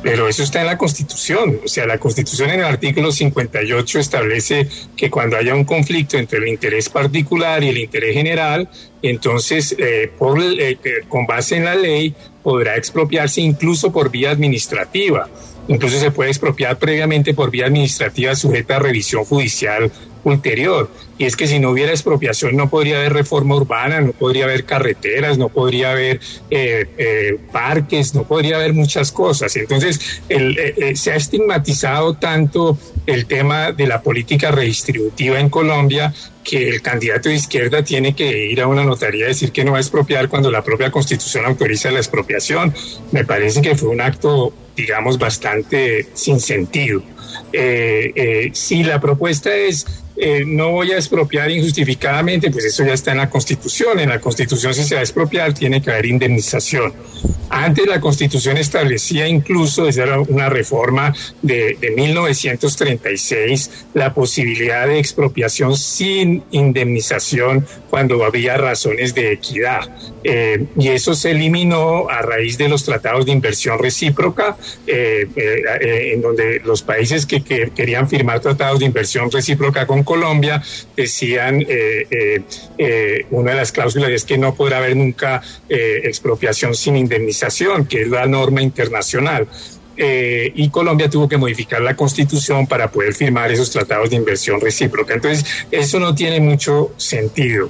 pero eso está en la Constitución. O sea, la Constitución en el artículo 58 establece que cuando haya un conflicto entre el interés particular y el interés general, entonces, eh, por, eh, con base en la ley, podrá expropiarse incluso por vía administrativa. Incluso se puede expropiar previamente por vía administrativa sujeta a revisión judicial ulterior. Y es que si no hubiera expropiación no podría haber reforma urbana, no podría haber carreteras, no podría haber eh, eh, parques, no podría haber muchas cosas. Entonces eh, se ha estigmatizado tanto el tema de la política redistributiva en Colombia que el candidato de izquierda tiene que ir a una notaría a decir que no va a expropiar cuando la propia constitución autoriza la expropiación. Me parece que fue un acto, digamos, bastante sin sentido. si la propuesta es eh, no voy a expropiar injustificadamente, pues eso ya está en la Constitución. En la Constitución si se va a expropiar tiene que haber indemnización. Antes la Constitución establecía incluso, desde una reforma de, de 1936, la posibilidad de expropiación sin indemnización cuando había razones de equidad. Eh, y eso se eliminó a raíz de los tratados de inversión recíproca, eh, en donde los países que, que querían firmar tratados de inversión recíproca con Colombia decían, eh, eh, eh, una de las cláusulas es que no podrá haber nunca expropiación sin indemnización, que es la norma internacional. y Colombia tuvo que modificar la constitución para poder firmar esos tratados de inversión recíproca. Entonces, eso no tiene mucho sentido.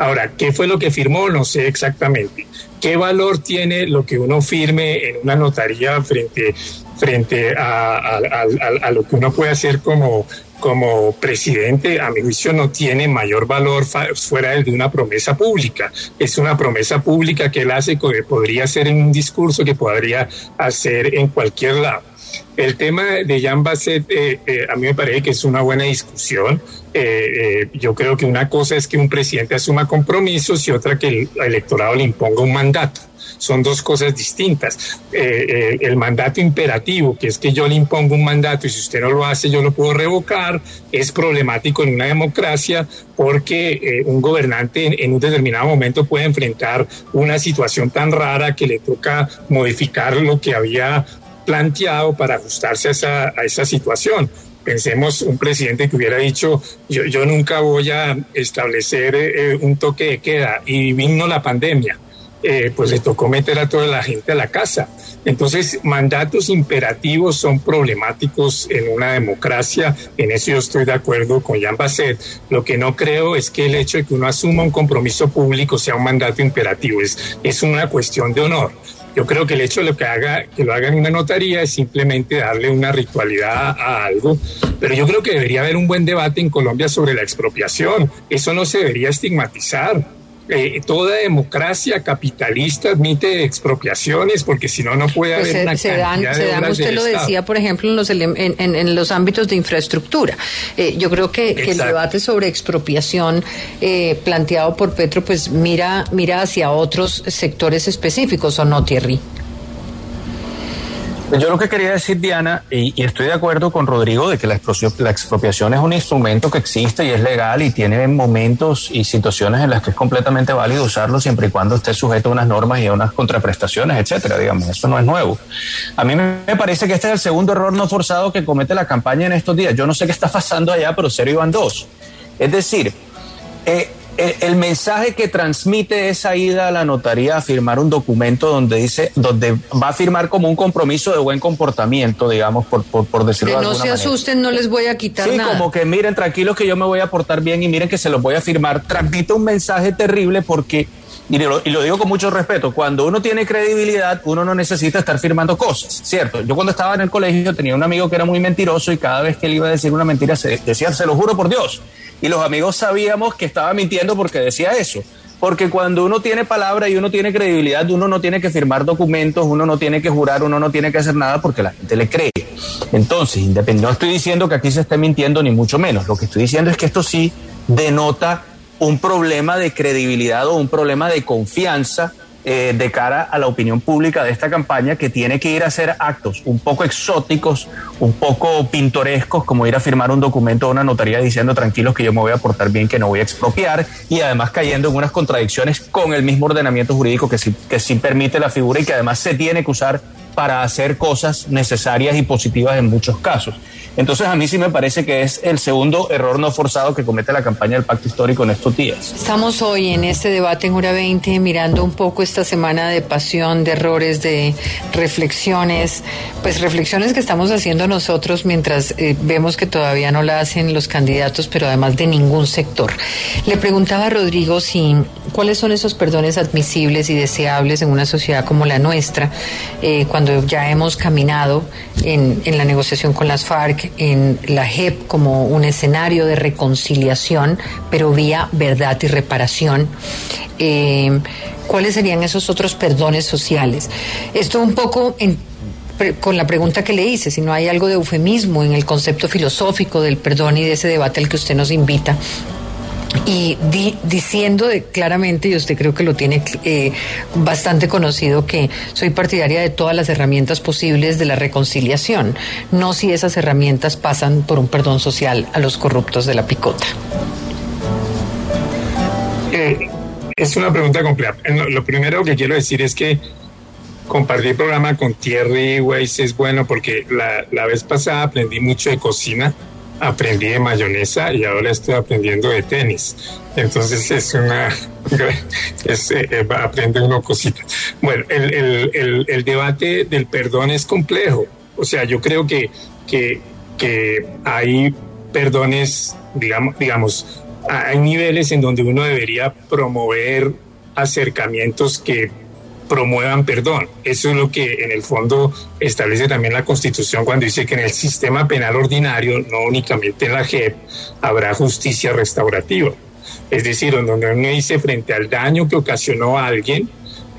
Ahora, ¿qué fue lo que firmó? No sé exactamente. ¿Qué valor tiene lo que uno firme en una notaría frente, frente a lo que uno puede hacer como como presidente, a mi juicio, no tiene mayor valor fuera de una promesa pública. Es una promesa pública que él hace que podría ser en un discurso que podría hacer en cualquier lado. El tema de Jan Basset, eh, eh, a mí me parece que es una buena discusión. Eh, yo creo que una cosa es que un presidente asuma compromisos y otra que el electorado le imponga un mandato son dos cosas distintas. Eh, eh, el mandato imperativo, que es que yo le impongo un mandato y si usted no lo hace yo lo puedo revocar, es problemático en una democracia porque eh, un gobernante en, un determinado momento puede enfrentar una situación tan rara que le toca modificar lo que había planteado para ajustarse a esa, a esa situación pensemos un presidente que hubiera dicho yo, yo nunca voy a establecer un toque de queda y vino la pandemia eh, pues le tocó meter a toda la gente a la casa. Entonces, mandatos imperativos son problemáticos en una democracia. En eso yo estoy de acuerdo con Jean Basset. Lo que no creo es que el hecho de que uno asuma un compromiso público sea un mandato imperativo. Es, es una cuestión de honor. Yo creo que el hecho de lo que haga, que lo haga en una notaría es simplemente darle una ritualidad a algo. Pero yo creo que debería haber un buen debate en Colombia sobre la expropiación. Eso no se debería estigmatizar eh, toda democracia capitalista admite expropiaciones porque si no, no puede pues haber una se dan, se dan, usted lo decía, por ejemplo, en los, en, los ámbitos de infraestructura. Eh, yo creo que, el debate sobre expropiación eh, planteado por Petro, pues mira, mira hacia otros sectores específicos, ¿o no, Thierry? Yo lo que quería decir, Diana, y, estoy de acuerdo con Rodrigo, de que la, expropiación es un instrumento que existe y es legal y tiene momentos y situaciones en las que es completamente válido usarlo siempre y cuando esté sujeto a unas normas y a unas contraprestaciones, etcétera, digamos. Eso no es nuevo. A mí me parece que este es el segundo error no forzado que comete la campaña en estos días. Yo no sé qué está pasando allá, pero serio iban dos. Es decir, eh, el, mensaje que transmite esa ida a la notaría a firmar un documento donde dice, donde va a firmar como un compromiso de buen comportamiento, digamos, por, por, por decirlo que no se asusten, no les voy a quitar nada. Sí, como que miren, tranquilos que yo me voy a portar bien y miren que se los voy a firmar. Transmite un mensaje terrible porque y lo, digo con mucho respeto, cuando uno tiene credibilidad, uno no necesita estar firmando cosas, ¿cierto? Yo cuando estaba en el colegio tenía un amigo que era muy mentiroso y cada vez que él iba a decir una mentira decía, se lo juro por Dios y los amigos sabíamos que estaba mintiendo porque decía eso. Porque cuando uno tiene palabra y uno tiene credibilidad, uno no tiene que firmar documentos, uno no tiene que jurar, uno no tiene que hacer nada porque la gente le cree. Entonces, no estoy diciendo que aquí se esté mintiendo ni mucho menos. Lo que estoy diciendo es que esto sí denota un problema de credibilidad o un problema de confianza eh, de cara a la opinión pública de esta campaña que tiene que ir a hacer actos un poco exóticos, un poco pintorescos, como ir a firmar un documento a una notaría diciendo tranquilos que yo me voy a portar bien, que no voy a expropiar, y además cayendo en unas contradicciones con el mismo ordenamiento jurídico que sí, que sí permite la figura y que además se tiene que usar para hacer cosas necesarias y positivas en muchos casos. Entonces a mí sí me parece que es el segundo error no forzado que comete la campaña del Pacto Histórico en estos días. Estamos hoy en este debate en Hora 20 mirando un poco esta semana de pasión, de errores, de reflexiones, pues reflexiones que estamos haciendo nosotros mientras eh, vemos que todavía no la hacen los candidatos, pero además de ningún sector. Le preguntaba a Rodrigo si cuáles son esos perdones admisibles y deseables en una sociedad como la nuestra, eh, cuando ya hemos caminado en, la negociación con las FARC en la JEP como un escenario de reconciliación, pero vía verdad y reparación. Eh, ¿Cuáles serían esos otros perdones sociales? Esto un poco con la pregunta que le hice, si no hay algo de eufemismo en el concepto filosófico del perdón y de ese debate al que usted nos invita y diciendo claramente, y usted creo que lo tiene eh, bastante conocido, que soy partidaria de todas las herramientas posibles de la reconciliación, no si esas herramientas pasan por un perdón social a los corruptos de la picota. Eh, es una pregunta compleja. Lo primero que quiero decir es que compartir programa con Thierry Weiss es bueno porque la, la vez pasada aprendí mucho de cocina aprendí de mayonesa y ahora estoy aprendiendo de tenis. Entonces es una... Es, eh, eh, aprende uno cositas. Bueno, el, el, el, debate del perdón es complejo. O sea, yo creo que, que, que hay perdones, digamos, digamos, hay niveles en donde uno debería promover acercamientos que promuevan perdón. Eso es lo que en el fondo establece también la Constitución cuando dice que en el sistema penal ordinario, no únicamente en la JEP, habrá justicia restaurativa. Es decir, donde uno dice frente al daño que ocasionó a alguien,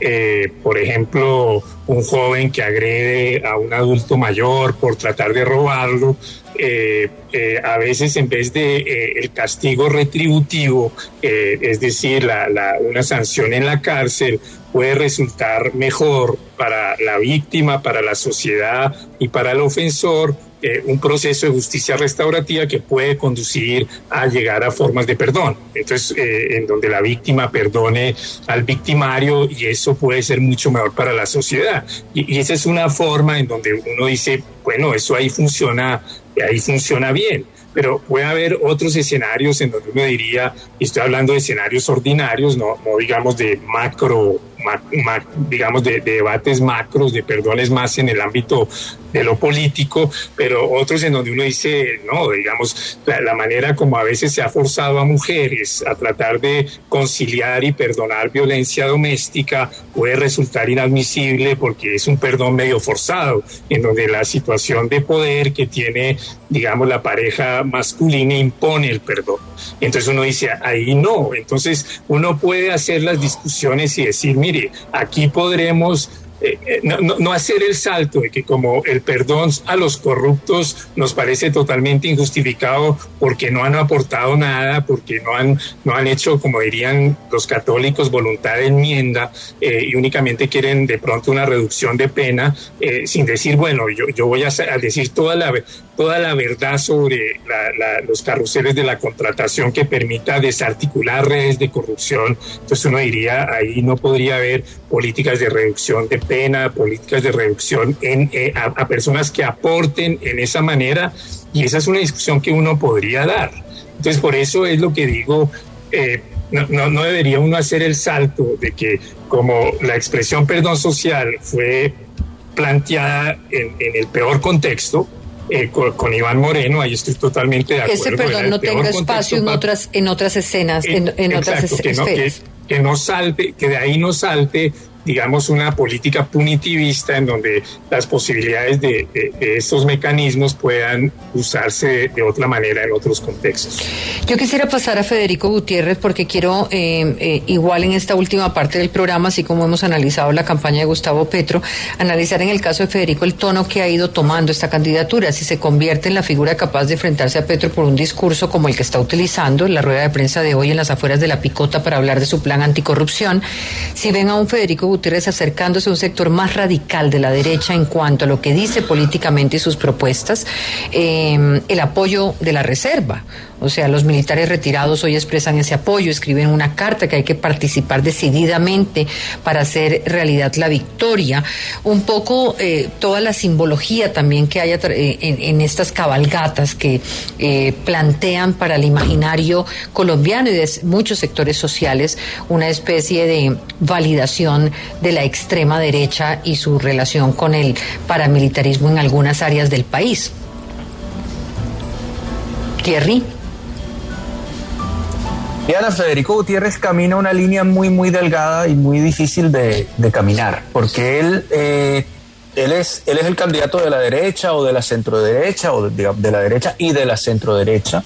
eh, por ejemplo, un joven que agrede a un adulto mayor por tratar de robarlo, eh, eh, a veces en vez de el castigo retributivo, es decir, una sanción en la cárcel, puede resultar mejor para la víctima, para la sociedad y para el ofensor eh, un proceso de justicia restaurativa que puede conducir a llegar a formas de perdón. Entonces, eh, en donde la víctima perdone al victimario y eso puede ser mucho mejor para la sociedad. Y, y esa es una forma en donde uno dice, bueno, eso ahí funciona, ahí funciona bien pero puede haber otros escenarios en donde uno diría, y estoy hablando de escenarios ordinarios, no, no digamos de macro digamos, de, debates macros, de perdones más en el ámbito de lo político, pero otros en donde uno dice, no, digamos, la, manera como a veces se ha forzado a mujeres a tratar de conciliar y perdonar violencia doméstica puede resultar inadmisible porque es un perdón medio forzado, en donde la situación de poder que tiene, digamos, la pareja masculina impone el perdón. Entonces uno dice, ahí no, entonces uno puede hacer las discusiones y decir, mira, mire, aquí podremos eh, eh, no, no, hacer el salto de que como el perdón a los corruptos nos parece totalmente injustificado porque no han aportado nada, porque no han, no han hecho, como dirían los católicos, voluntad de enmienda eh, y únicamente quieren de pronto una reducción de pena, sin decir, bueno, yo, yo voy a, decir toda la, toda la verdad sobre los carruseles de la contratación que permita desarticular redes de corrupción. Entonces uno diría, ahí no podría haber políticas de reducción de pena, políticas de reducción en, eh, a, personas que aporten en esa manera y esa es una discusión que uno podría dar. Entonces, por eso es lo que digo, eh, no, no, debería uno hacer el salto de que como la expresión perdón social fue planteada en, el peor contexto, eh, con, Iván Moreno, ahí estoy totalmente de acuerdo. Ese perdón no tenga espacio en otras, en otras escenas, en, en otras esferas. que, no salte, que de ahí no salte digamos, una política punitivista en donde las posibilidades de, estos mecanismos puedan usarse de, otra manera en otros contextos. Yo quisiera pasar a Federico Gutiérrez porque quiero, eh, eh, igual en esta última parte del programa, así como hemos analizado la campaña de Gustavo Petro, analizar en el caso de Federico el tono que ha ido tomando esta candidatura, si se convierte en la figura capaz de enfrentarse a Petro por un discurso como el que está utilizando en la rueda de prensa de hoy en las afueras de la Picota para hablar de su plan anticorrupción, si ven a un Federico Gutiérrez acercándose a un sector más radical de la derecha en cuanto a lo que dice políticamente y sus propuestas, eh, el apoyo de la reserva. O sea, los militares retirados hoy expresan ese apoyo, escriben una carta que hay que participar decididamente para hacer realidad la victoria. Un poco eh, toda la simbología también que hay eh, en, estas cabalgatas que eh, plantean para el imaginario colombiano y de muchos sectores sociales una especie de validación de la extrema derecha y su relación con el paramilitarismo en algunas áreas del país. Thierry. Diana, Federico Gutiérrez camina una línea muy, muy delgada y muy difícil de, caminar, porque él, eh, él, es, él es el candidato de la derecha o de la centroderecha o de, la derecha y de la centroderecha,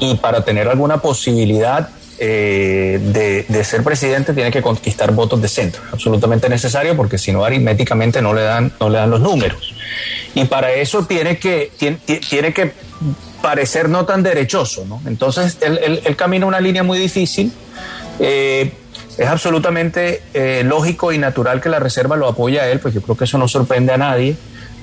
y para tener alguna posibilidad eh, de, ser presidente tiene que conquistar votos de centro, absolutamente necesario porque si no aritméticamente no le dan, no le dan los números. Y para eso tiene que, tiene, tiene que parecer no tan derechoso, ¿no? Entonces él, camina una línea muy difícil. Eh, es absolutamente eh, lógico y natural que la reserva lo apoye a él, pues yo creo que eso no sorprende a nadie,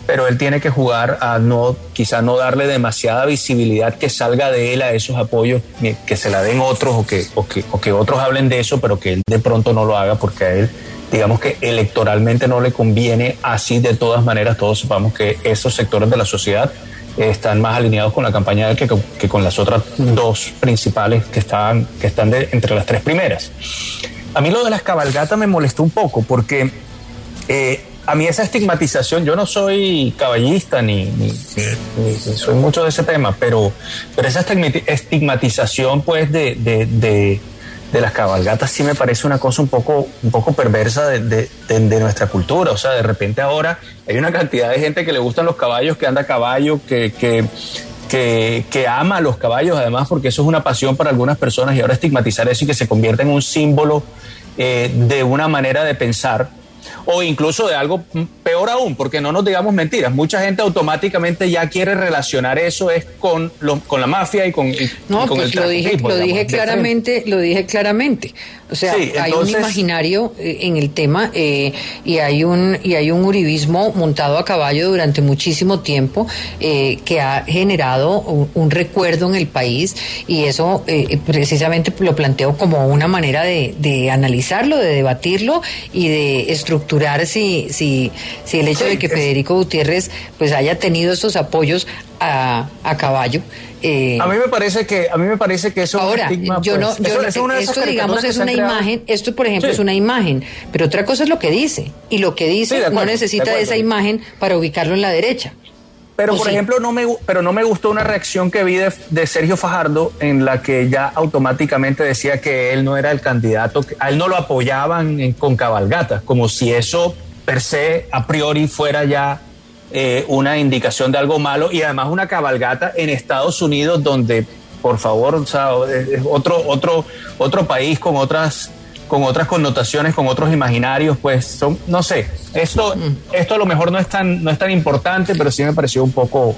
pero él tiene que jugar a no, quizá no darle demasiada visibilidad que salga de él a esos apoyos, que se la den otros o que, o que, o que otros hablen de eso, pero que él de pronto no lo haga porque a él digamos que electoralmente no le conviene, así de todas maneras todos sepamos que esos sectores de la sociedad están más alineados con la campaña que, con las otras dos principales que están, que están entre las tres primeras. A mí lo de las cabalgatas me molestó un poco porque eh, a mí esa estigmatización, yo no soy caballista ni, soy mucho de ese tema, pero, pero esa estigmatización pues de las cabalgatas sí me parece una cosa un poco, un poco perversa de, nuestra cultura. O sea, de repente ahora hay una cantidad de gente que le gustan los caballos, que anda a caballo, que, que, que, ama a los caballos, además, porque eso es una pasión para algunas personas y ahora estigmatizar eso y que se convierta en un símbolo eh, de una manera de pensar o incluso de algo peor aún, porque no nos digamos mentiras. Mucha gente automáticamente ya quiere relacionar eso es con, con la mafia y con, no, pues lo dije, lo dije claramente, lo dije claramente. O sea, hay un imaginario eh, en el tema eh, y hay un y hay un uribismo montado a caballo durante muchísimo tiempo eh, que ha generado un, recuerdo en el país y eso precisamente lo planteo como una manera de, de, analizarlo, de debatirlo y de estructurar si si, si el hecho de que Federico Gutiérrez pues haya tenido estos apoyos a, a caballo eh, a mí me parece que a mí me parece que eso ahora yo no pues, esto digamos es una imagen esto por ejemplo es una imagen pero otra cosa es lo que dice y lo que dice no necesita de, esa imagen para ubicarlo en la derecha pero por ejemplo no me pero no me gustó una reacción que vi de, Sergio Fajardo en la que ya automáticamente decía que él no era el candidato a él no lo apoyaban con cabalgatas como si eso per se a priori fuera ya eh, una indicación de algo malo y además una cabalgata en Estados Unidos donde, por favor, otro, otro, otro país con otras con otras connotaciones, con otros imaginarios, pues son, no sé, esto, mm. esto a lo mejor no es tan, no es tan importante, pero sí me pareció un poco,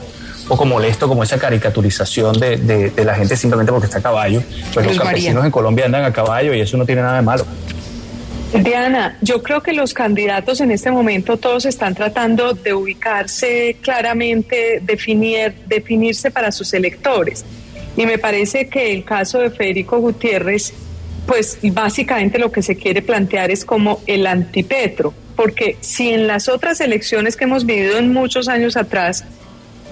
poco molesto como esa caricaturización de, de, la gente simplemente porque está a caballo. Pues los campesinos en Colombia andan a caballo y eso no tiene nada de malo. Diana, yo creo que los candidatos en este momento todos están tratando de ubicarse claramente, definir, definirse para sus electores. Y me parece que el caso de Federico Gutiérrez, pues básicamente lo que se quiere plantear es como el antipetro, porque si en las otras elecciones que hemos vivido en muchos años atrás,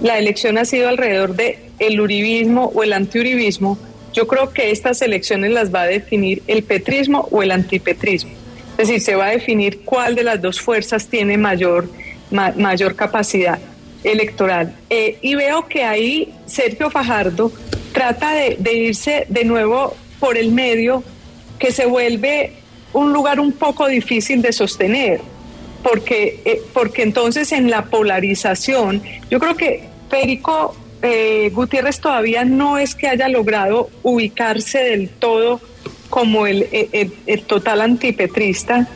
la elección ha sido alrededor de el uribismo o el antiuribismo, yo creo que estas elecciones las va a definir el petrismo o el antipetrismo. Es decir, se va a definir cuál de las dos fuerzas tiene mayor, mayor capacidad electoral. Eh, y veo que ahí Sergio Fajardo trata de, irse de nuevo por el medio, que se vuelve un lugar un poco difícil de sostener, porque, eh, porque entonces en la polarización, yo creo que Federico eh, Gutiérrez todavía no es que haya logrado ubicarse del todo como el, total antipetrista,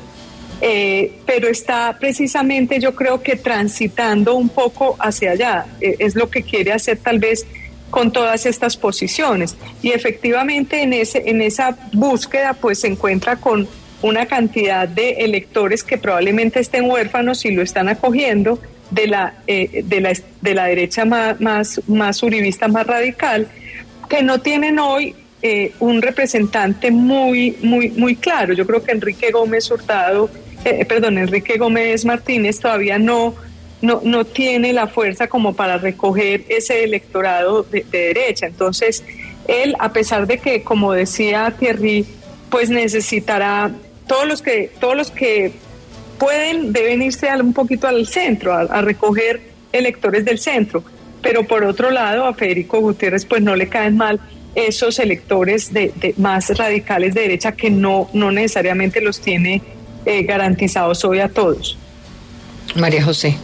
eh, pero está precisamente yo creo que transitando un poco hacia allá, eh, es lo que quiere hacer tal vez con todas estas posiciones. Y efectivamente en, ese, en esa búsqueda pues se encuentra con una cantidad de electores que probablemente estén huérfanos y lo están acogiendo de la, eh, de la, de la derecha más, más, más uribista, más radical, que no tienen hoy eh, un representante muy, muy, muy claro. Yo creo que Enrique Gómez Hurtado, eh, perdón, Enrique Gómez Martínez todavía no, no, no tiene la fuerza como para recoger ese electorado de, de derecha. Entonces, él, a pesar de que, como decía Thierry, pues necesitará todos los que, todos los que pueden, deben irse un poquito al centro, a, recoger electores del centro. Pero por otro lado, a Federico Gutiérrez pues no le caen mal esos electores de, más radicales de derecha que no, no necesariamente los tiene eh, garantizados hoy a todos. María José.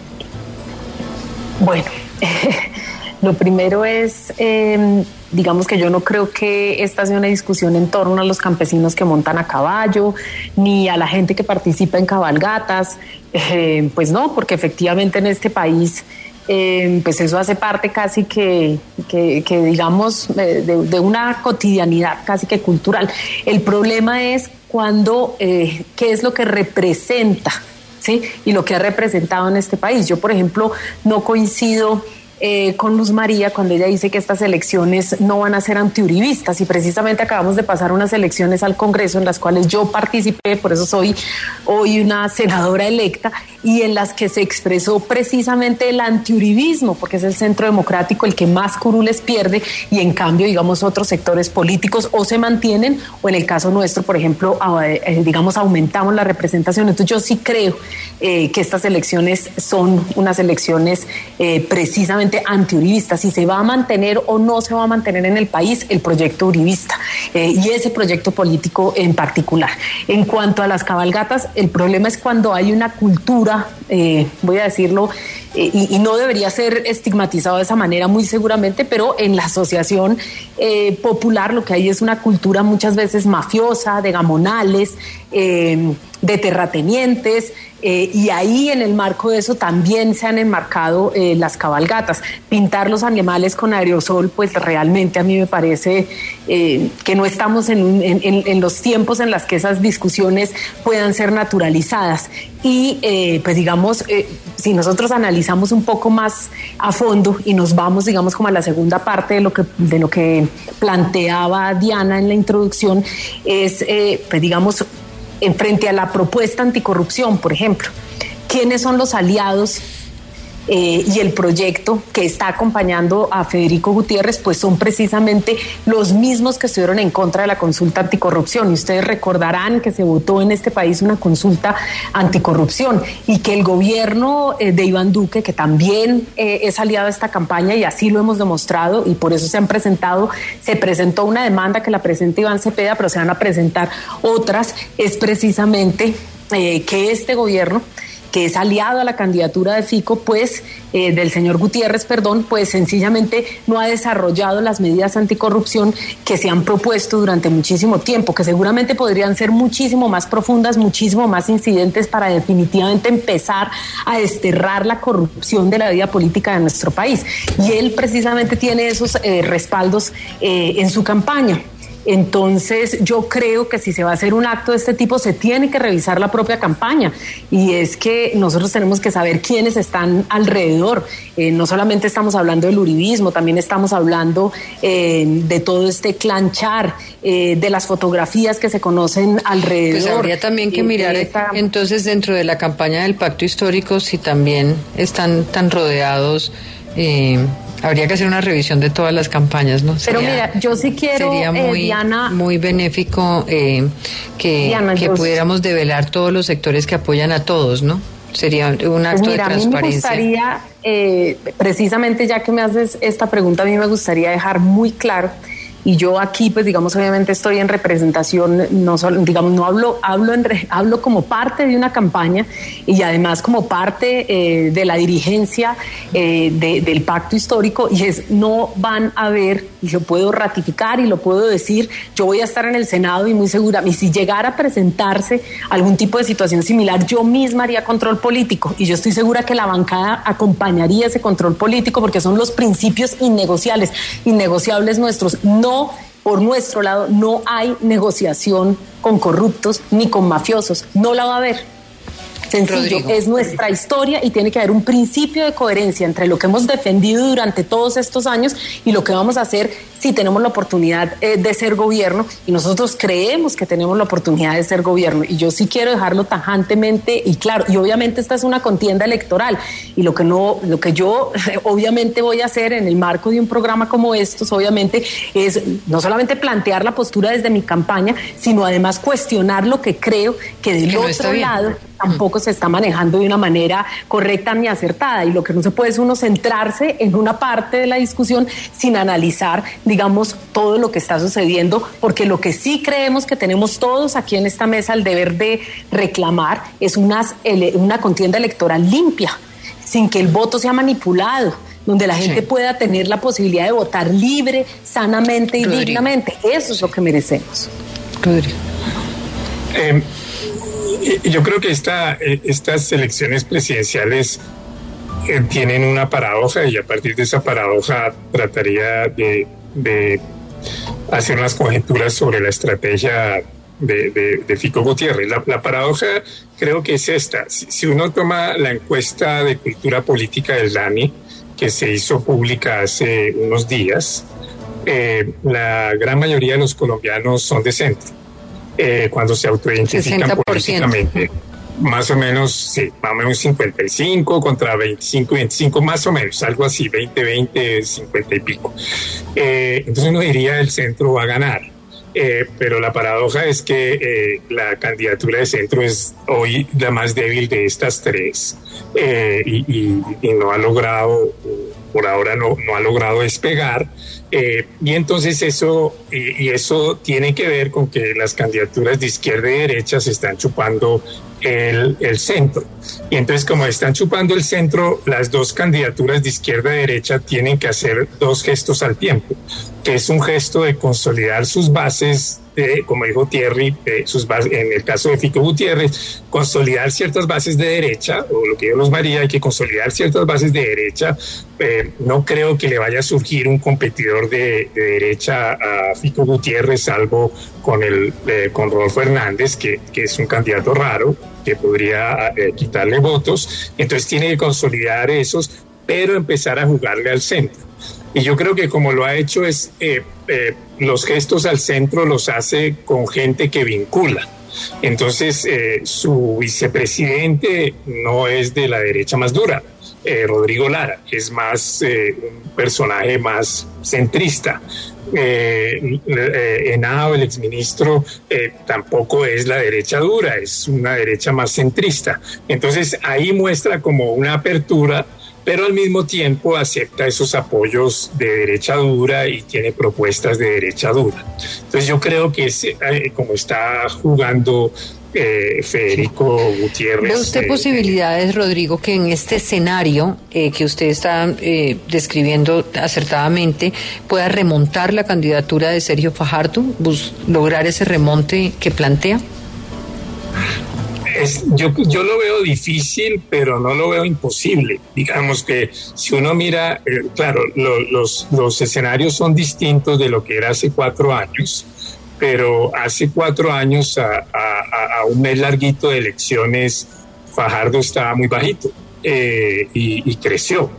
Bueno, lo primero es eh, digamos que yo no creo que esta sea una discusión en torno a los campesinos que montan a caballo, ni a la gente que participa en cabalgatas, eh, pues no, porque efectivamente en este país... Eh, pues eso hace parte casi que, digamos, eh, de, una cotidianidad casi que cultural. El problema es cuando, qué es lo que representa, Y lo que ha representado en este país. Yo, por ejemplo, no coincido eh, con Luz María cuando ella dice que estas elecciones no van a ser antiuribistas y precisamente acabamos de pasar unas elecciones al Congreso en las cuales yo participé, por eso soy hoy una senadora electa y en las que se expresó precisamente el antiuribismo, porque es el centro democrático el que más curules pierde y en cambio, digamos, otros sectores políticos o se mantienen o en el caso nuestro, por ejemplo, eh, digamos, aumentamos la representación. Entonces yo sí creo eh, que estas elecciones son unas elecciones precisamente antiuribista, si se va a mantener o no se va a mantener en el país el proyecto uribista eh, y ese proyecto político en particular. En cuanto a las cabalgatas, el problema es cuando hay una cultura, eh, voy a decirlo, eh, y, no debería ser estigmatizado de esa manera muy seguramente, pero en la asociación popular lo que hay es una cultura muchas veces mafiosa, de gamonales, de terratenientes, eh, y ahí en el marco de eso también se han enmarcado eh, las cabalgatas. Pintar los animales con aerosol, pues realmente a mí me parece eh, que no estamos en, en, los tiempos en las que esas discusiones puedan ser naturalizadas. Y pues digamos, si nosotros analizamos un poco más a fondo y nos vamos, digamos, como a la segunda parte de lo que, de lo que planteaba Diana en la introducción, es, pues digamos, en frente a la propuesta anticorrupción, por ejemplo. ¿Quiénes son los aliados eh, y el proyecto que está acompañando a Federico Gutiérrez, pues son precisamente los mismos que estuvieron en contra de la consulta anticorrupción. Y ustedes recordarán que se votó en este país una consulta anticorrupción y que el gobierno eh, de Iván Duque, que también eh, es aliado a esta campaña y así lo hemos demostrado y por eso se han presentado, se presentó una demanda que la presenta Iván Cepeda, pero se van a presentar otras, es precisamente que este gobierno que es aliado a la candidatura de Fico, pues eh, del señor Gutiérrez, perdón, pues sencillamente no ha desarrollado las medidas anticorrupción que se han propuesto durante muchísimo tiempo, que seguramente podrían ser muchísimo más profundas, muchísimo más incidentes para definitivamente empezar a desterrar la corrupción de la vida política de nuestro país. Y él precisamente tiene esos eh, respaldos eh, en su campaña. Entonces, yo creo que si se va a hacer un acto de este tipo, se tiene que revisar la propia campaña. Y es que nosotros tenemos que saber quiénes están alrededor. Eh, no solamente estamos hablando del uribismo, también estamos hablando eh, de todo este clanchar, eh, de las fotografías que se conocen alrededor. Pues habría también que mirar entonces dentro de la campaña del pacto histórico si también están tan rodeados. Habría que hacer una revisión de todas las campañas, ¿no? Pero mira, yo sí quiero, sería eh, muy, muy benéfico eh, que, que pudiéramos develar todos los sectores que apoyan a todos, ¿no? Sería un acto de transparencia. A mí me gustaría, eh, precisamente ya que me haces esta pregunta, a mí me gustaría dejar muy claro y yo aquí pues digamos obviamente estoy en representación no solo digamos no hablo hablo en hablo como parte de una campaña y además como parte eh, de la dirigencia eh, del pacto histórico y es no van a ver y lo puedo ratificar y lo puedo decir yo voy a estar en el senado y muy segura y si llegara a presentarse algún tipo de situación similar yo misma haría control político y yo estoy segura que la bancada acompañaría ese control político porque son los principios innegociables innegociables nuestros no por nuestro lado, no hay negociación con corruptos ni con mafiosos. No la va a haber. Sencillo, es nuestra historia y tiene que haber un principio de coherencia entre lo que hemos defendido durante todos estos años y lo que vamos a hacer si tenemos la oportunidad eh, de ser gobierno. Y nosotros creemos que tenemos la oportunidad de ser gobierno. Y yo sí quiero dejarlo tajantemente y claro y obviamente esta es una contienda electoral. Y lo que no lo que yo obviamente voy a hacer en el marco de un programa como estos obviamente es no solamente plantear la postura desde mi campaña sino además cuestionar lo que creo que del otro lado tampoco se está manejando de una manera correcta ni acertada. Y lo que no se puede es uno centrarse en una parte de la discusión sin analizar, digamos, todo lo que está sucediendo, porque lo que sí creemos que tenemos todos aquí en esta mesa el deber de reclamar es una, una contienda electoral limpia, sin que el voto sea manipulado donde la gente pueda tener la posibilidad de votar libre, sanamente y dignamente. Eso es lo que merecemos. Rodrigo. Eh, yo creo que esta, eh, estas elecciones presidenciales eh, tienen una paradoja y a partir de esa paradoja trataría de, hacer unas conjeturas sobre la estrategia de, Fico Gutiérrez. La, paradoja creo que es esta. Si, uno toma la encuesta de cultura política del DANI, que se hizo pública hace unos días, eh, la gran mayoría de los colombianos son de eh, cuando se autoidentifican políticamente. Más o menos, sí, más o menos 55 contra 25, 25, más o menos, algo así, 20, 20, 50 y pico. Eh, entonces uno diría el centro va a ganar. Eh, pero la paradoja es que la candidatura de centro es hoy la más débil de estas tres y, no ha logrado, por ahora no, ha logrado despegar. Eh, y entonces eso, y, eso tiene que ver con que las candidaturas de izquierda y derecha se están chupando el, el, centro. Y entonces como están chupando el centro, las dos candidaturas de izquierda y derecha tienen que hacer dos gestos al tiempo, que es un gesto de consolidar sus bases como dijo Thierry, sus en el caso de Fico Gutiérrez, consolidar ciertas bases de derecha, o lo que yo los María, hay que consolidar ciertas bases de derecha. Eh, no creo que le vaya a surgir un competidor de, derecha a Fico Gutiérrez, salvo con, el, eh, con Rodolfo Hernández, que, que, es un candidato raro, que podría eh, quitarle votos. Entonces tiene que consolidar esos, pero empezar a jugarle al centro. Y yo creo que como lo ha hecho es eh, eh, los gestos al centro los hace con gente que vincula. Entonces, eh, su vicepresidente no es de la derecha más dura, Rodrigo Lara, es más un personaje más centrista. Henao, el exministro, tampoco es la derecha dura, es una derecha más centrista. Entonces ahí muestra como una apertura pero al mismo tiempo acepta esos apoyos de derecha dura y tiene propuestas de derecha dura. Entonces yo creo que es, eh, como está jugando eh, Federico Gutiérrez. ¿Ve usted eh, posibilidades, Rodrigo, que en este escenario que usted está describiendo acertadamente pueda remontar la candidatura de Sergio Fajardo, lograr ese remonte que plantea? Yo, yo lo veo difícil, pero no lo veo imposible. Digamos que si uno mira, eh, claro, los, los escenarios son distintos de lo que era hace cuatro años, pero hace cuatro años, a, un mes larguito de elecciones, Fajardo estaba muy bajito eh, y, creció.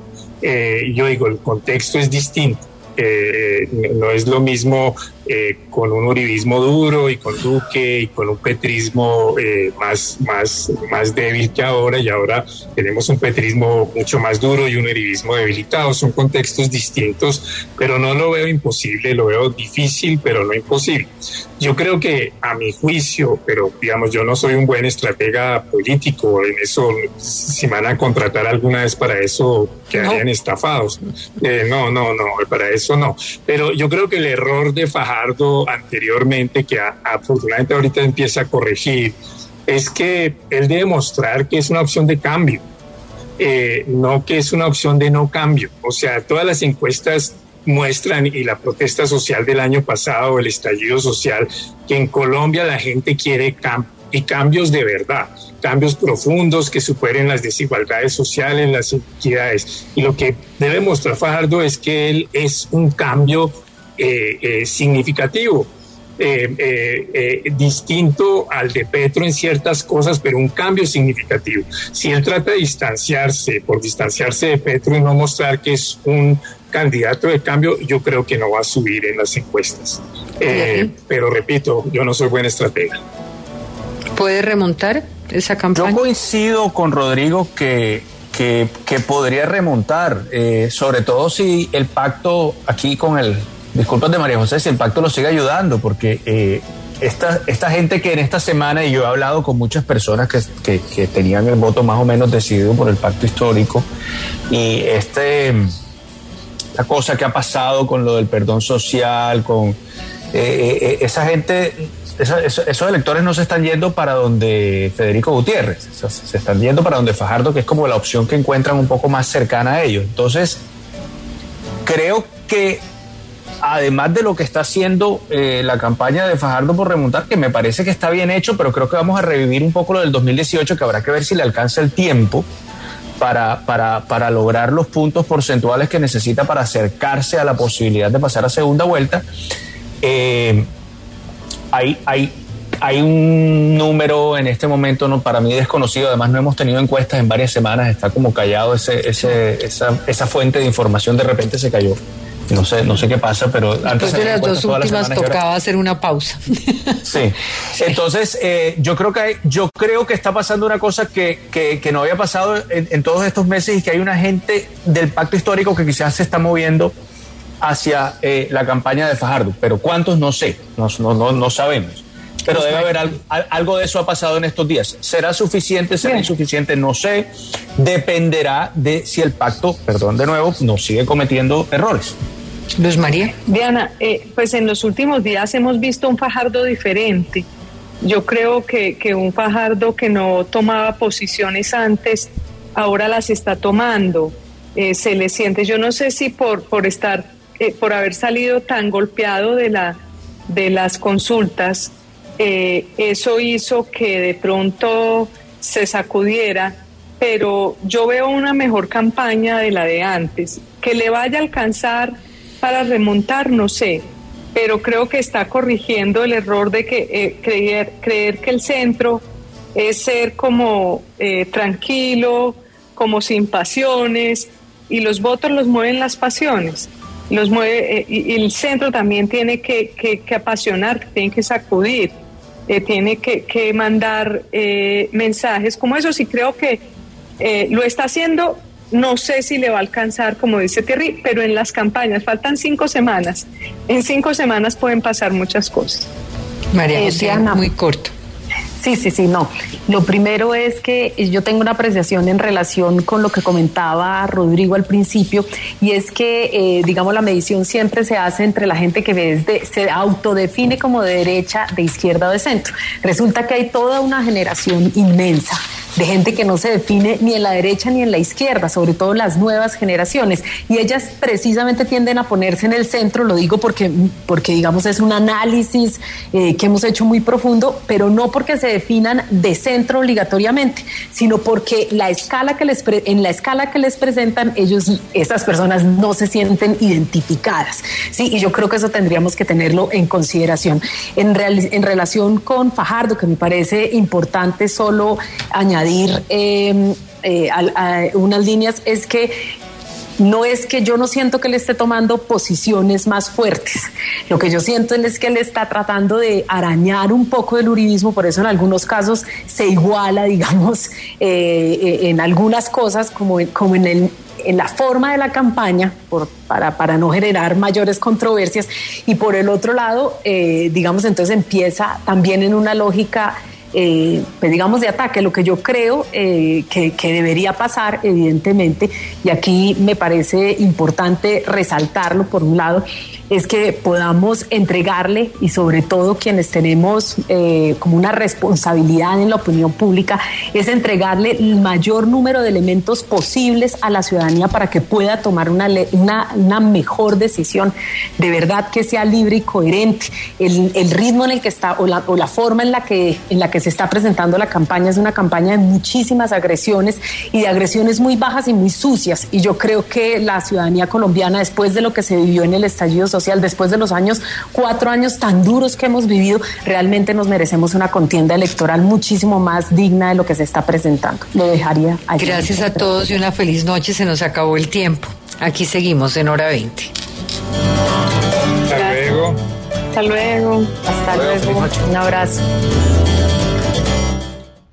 Eh, yo digo, el contexto es distinto. no es lo mismo eh, con un uribismo duro y con Duque y con un petrismo eh, más, más, más débil que ahora y ahora tenemos un petrismo mucho más duro y un uribismo debilitado. Son contextos distintos, pero no lo veo imposible, lo veo difícil, pero no imposible. Yo creo que a mi juicio, pero digamos, yo no soy un buen estratega político, en eso, si van a contratar alguna vez para eso, quedarían estafados. Eh, no, no, no, para eso no. Pero yo creo que el error de Fajardo anteriormente, que afortunadamente ahorita empieza a corregir, es que él debe mostrar que es una opción de cambio, eh, no que es una opción de no cambio. O sea, todas las encuestas muestran y la protesta social del año pasado, el estallido social, que en Colombia la gente quiere y cambios de verdad, cambios profundos que superen las desigualdades sociales, las inequidades. Y lo que debe mostrar Fajardo es que él es un cambio significativo. distinto al de Petro en ciertas cosas, pero un cambio significativo. Si él trata de distanciarse, por distanciarse de Petro y no mostrar que es un candidato de cambio, yo creo que no va a subir en las encuestas. pero repito, yo no soy buena estratega. ¿Puede remontar esa campaña? Yo coincido con Rodrigo que, que, podría remontar, eh, sobre todo si el pacto aquí con el, disculpas de María José, si el pacto lo sigue ayudando, porque eh, esta, esta gente que en esta semana, y yo he hablado con muchas personas que, que, tenían el voto más o menos decidido por el pacto histórico, y este, la cosa que ha pasado con lo del perdón social, con eh, esa gente esos electores no se están yendo para donde Federico Gutiérrez, se están yendo para donde Fajardo, que es como la opción que encuentran un poco más cercana a ellos. Entonces, creo que además de lo que está haciendo eh, la campaña de Fajardo por remontar, que me parece que está bien hecho, pero creo que vamos a revivir un poco lo del 2018, que habrá que ver si le alcanza el tiempo para, para, para lograr los puntos porcentuales que necesita para acercarse a la posibilidad de pasar a segunda vuelta. Eh, hay, hay, hay un número en este momento no, para mí desconocido, además no hemos tenido encuestas en varias semanas, está como callado ese, ese, esa, esa fuente de información, de repente se cayó. No sé, no sé qué pasa, pero antes de las dos últimas tocaba hacer una pausa. Sí. Entonces, eh, yo creo que hay, yo creo que está pasando una cosa que, que, que no había pasado en, en, todos estos meses y que hay una gente del pacto histórico que quizás se está moviendo hacia eh, la campaña de Fajardo, pero cuántos no sé, no, no, no sabemos. Pero debe haber algo, algo, de eso ha pasado en estos días. ¿Será suficiente? ¿Será insuficiente? No sé. Dependerá de si el pacto, perdón de nuevo, nos sigue cometiendo errores. Luz María. Diana, eh, pues en los últimos días hemos visto un Fajardo diferente. Yo creo que, que un Fajardo que no tomaba posiciones antes, ahora las está tomando. Eh, se le siente, yo no sé si por, por estar eh, por haber salido tan golpeado de, la, de las consultas, eh, eso hizo que de pronto se sacudiera, pero yo veo una mejor campaña de la de antes. Que le vaya a alcanzar para remontar, no sé, pero creo que está corrigiendo el error de que eh, creer, creer que el centro es ser como tranquilo, como sin pasiones, y los votos los mueven las pasiones los mueve eh, y, el centro también tiene que, que, apasionar, tiene que sacudir, eh, tiene que, que mandar eh, mensajes como esos y creo que lo está haciendo. No sé si le va a alcanzar, como dice Thierry, pero en las campañas faltan cinco semanas. En cinco semanas pueden pasar muchas cosas. María José, muy corto. Sí, sí, sí, no. Lo primero es que yo tengo una apreciación en relación con lo que comentaba Rodrigo al principio, y es que, eh, digamos, la medición siempre se hace entre la gente que desde, se autodefine como de derecha, de izquierda o de centro. Resulta que hay toda una generación inmensa de gente que no se define ni en la derecha ni en la izquierda, sobre todo las nuevas generaciones. Y ellas precisamente tienden a ponerse en el centro, lo digo porque, porque digamos, es un análisis eh, que hemos hecho muy profundo, pero no porque se definan de centro obligatoriamente, sino porque la escala que les en la escala que les presentan, ellos, estas personas no se sienten identificadas. Sí, y yo creo que eso tendríamos que tenerlo en consideración. En, en relación con Fajardo, que me parece importante solo añadir, em, eh, unas líneas es que no es que yo no siento que él esté tomando posiciones más fuertes. Lo que yo siento es que él está tratando de arañar un poco del uribismo, por eso en algunos casos se iguala, digamos, eh, eh, en algunas cosas, como, como en, el, en la forma de la campaña, por, para, para, no generar mayores controversias. Y por el otro lado, digamos, entonces empieza también en una lógica eh, pues digamos, de ataque. Lo que yo creo eh, que, que, debería pasar, evidentemente, y aquí me parece importante resaltarlo por un lado, es que podamos entregarle y sobre todo quienes tenemos eh, como una responsabilidad en la opinión pública, es entregarle el mayor número de elementos posibles a la ciudadanía para que pueda tomar una, una, una mejor decisión, de verdad que sea libre y coherente. El, el, ritmo en el que está o la, o la forma en la que, en la que se está presentando la campaña es una campaña de muchísimas agresiones y de agresiones muy bajas y muy sucias. Y yo creo que la ciudadanía colombiana, después de lo que se vivió en el estallido social, después de los años, cuatro años tan duros que hemos vivido, realmente nos merecemos una contienda electoral muchísimo más digna de lo que se está presentando. Lo dejaría allí. Gracias a todos y una feliz noche. Se nos acabó el tiempo. Aquí seguimos en hora 20. Hasta luego. Hasta luego. Hasta luego. Un abrazo.